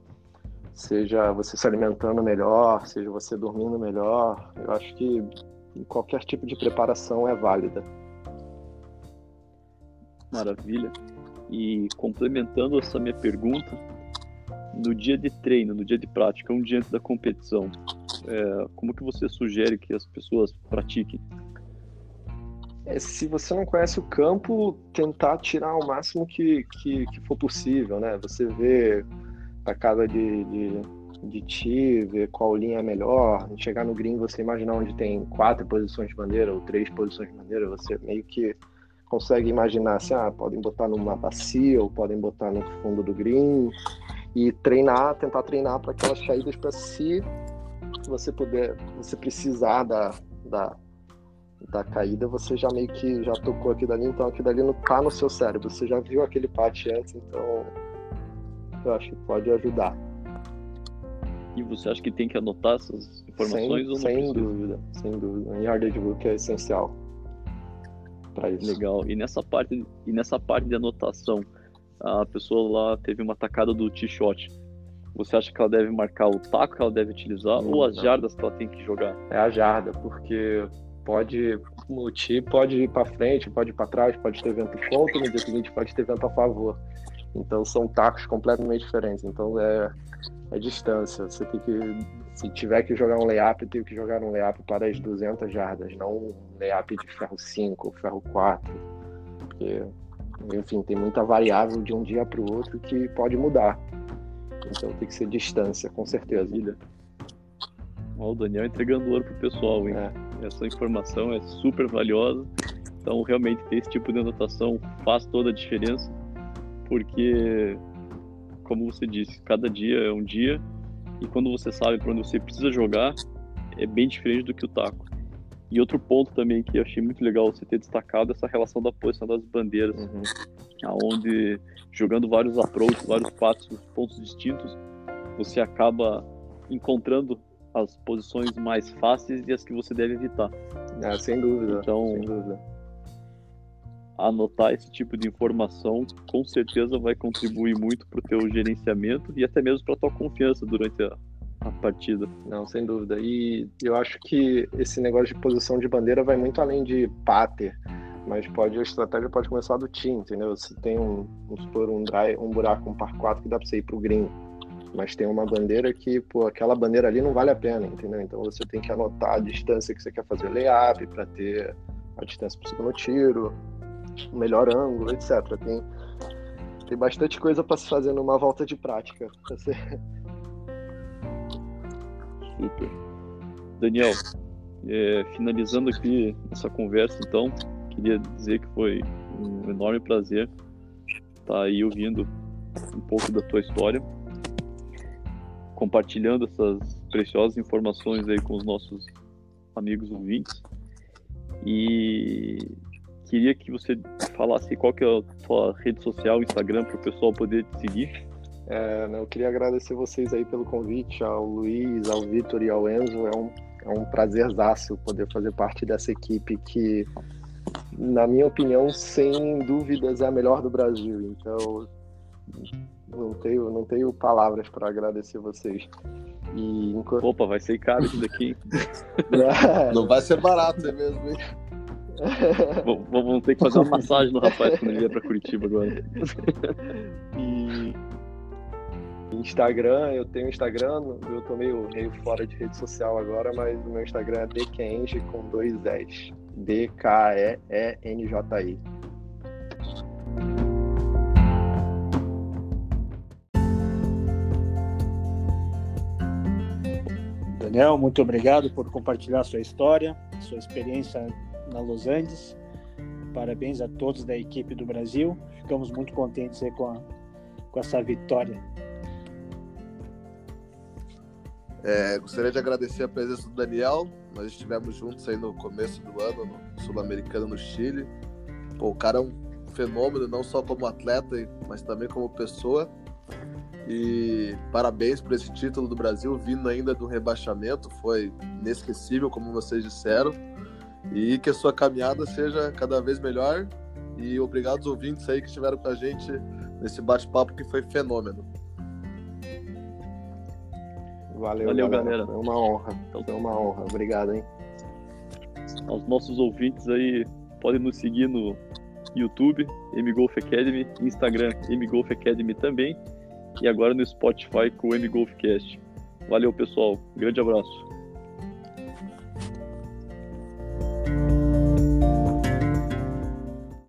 seja você se alimentando melhor, seja você dormindo melhor. Eu acho que qualquer tipo de preparação é válida. Maravilha. E complementando essa minha pergunta, no dia de treino, no dia de prática, um dia antes da competição, é, como que você sugere que as pessoas pratiquem? É, se você não conhece o campo, tentar tirar o máximo que, que, que for possível, né? Você vê a casa de, de, de ti, ver qual linha é melhor, chegar no green, você imaginar onde tem quatro posições de bandeira ou três posições de bandeira, você meio que consegue imaginar assim, ah, podem botar numa bacia ou podem botar no fundo do green e treinar, tentar treinar para aquelas caídas para se você puder, você precisar da, da, da caída, você já meio que já tocou aqui dali, então aqui dali não tá no seu cérebro, você já viu aquele parte antes, então eu acho que pode ajudar. E você acha que tem que anotar essas informações sem, ou não Sem precisa? dúvida, sem dúvida. Em Yardage Book é essencial para isso. Legal. E nessa parte e nessa parte de anotação, a pessoa lá teve uma tacada do T-shot. Você acha que ela deve marcar o taco que ela deve utilizar ou as não. jardas que ela tem que jogar? É a jarda, porque pode o T pode ir para frente, pode ir para trás, pode ter vento contra, no dia seguinte pode ter vento a favor. Então são tacos completamente diferentes. Então é, é distância. Você tem que se tiver que jogar um layup, tem que jogar um layup para as 200 jardas, não um layup de ferro 5 ou ferro 4. Porque, enfim, tem muita variável de um dia para o outro que pode mudar. Então tem que ser distância, com certeza. Ó, o Daniel entregando ouro pro pessoal, hein? É. Essa informação é super valiosa. Então, realmente, ter esse tipo de anotação faz toda a diferença, porque, como você disse, cada dia é um dia, e quando você sabe para onde você precisa jogar, é bem diferente do que o taco. E outro ponto também que eu achei muito legal você ter destacado é essa relação da posição das bandeiras, Uhum. aonde jogando vários approaches, vários passos, pontos distintos, você acaba encontrando as posições mais fáceis e as que você deve evitar. É, sem dúvida. Então- sem dúvida. Anotar esse tipo de informação com certeza vai contribuir muito para o teu gerenciamento e até mesmo para tua confiança durante a, a partida. Não, sem dúvida. E eu acho que esse negócio de posição de bandeira vai muito além de pater, mas pode a estratégia pode começar do team, entendeu? Se tem um, vamos supor, um, dry, um buraco, um par 4 que dá para você ir pro green, mas tem uma bandeira que, pô, aquela bandeira ali não vale a pena, entendeu? Então você tem que anotar a distância que você quer fazer o layup para ter a distância para o segundo tiro, o melhor ângulo, etc. Tem, tem bastante coisa para se fazer numa volta de prática. Você... Super. Daniel, é, finalizando aqui essa conversa, então, queria dizer que foi um enorme prazer estar aí ouvindo um pouco da tua história, compartilhando essas preciosas informações aí com os nossos amigos ouvintes. E queria que você falasse qual que é a tua rede social, Instagram, para o pessoal poder te seguir. É, né, eu queria agradecer vocês aí pelo convite, ao Luiz, ao Vitor e ao Enzo. É um, é um prazerzaço poder fazer parte dessa equipe que, na minha opinião, sem dúvidas é a melhor do Brasil. Então, não tenho, não tenho palavras para agradecer vocês. E. Opa, vai ser caro isso daqui. (laughs) Não vai ser barato, é mesmo, hein? V- Vamos ter que fazer uma (laughs) massagem no rapaz quando ele vier para Curitiba agora. E Instagram, eu tenho Instagram, eu tô meio, meio fora de rede social agora, mas o meu Instagram é dkeng com dois S. D-K-E-E-N-J-I. Daniel, muito obrigado por compartilhar sua história, sua experiência na Los Angeles. Parabéns a todos da equipe do Brasil. Ficamos muito contentes com, a, com essa vitória. É, gostaria de agradecer a presença do Daniel. Nós estivemos juntos aí no começo do ano, no Sul-Americano, no Chile. Pô, o cara é um fenômeno, não só como atleta, mas também como pessoa. E parabéns por esse título do Brasil, vindo ainda do rebaixamento. Foi inesquecível, como vocês disseram. E que a sua caminhada seja cada vez melhor. E obrigado aos ouvintes aí que estiveram com a gente nesse bate-papo que foi fenômeno. Valeu, Valeu, galera. galera. Foi uma honra. Foi uma honra. Obrigado, hein? Aos nossos ouvintes aí, podem nos seguir no YouTube, MGolf Academy, Instagram, MGolf Academy também, e agora no Spotify com o MGolfcast. Valeu, pessoal. Grande abraço.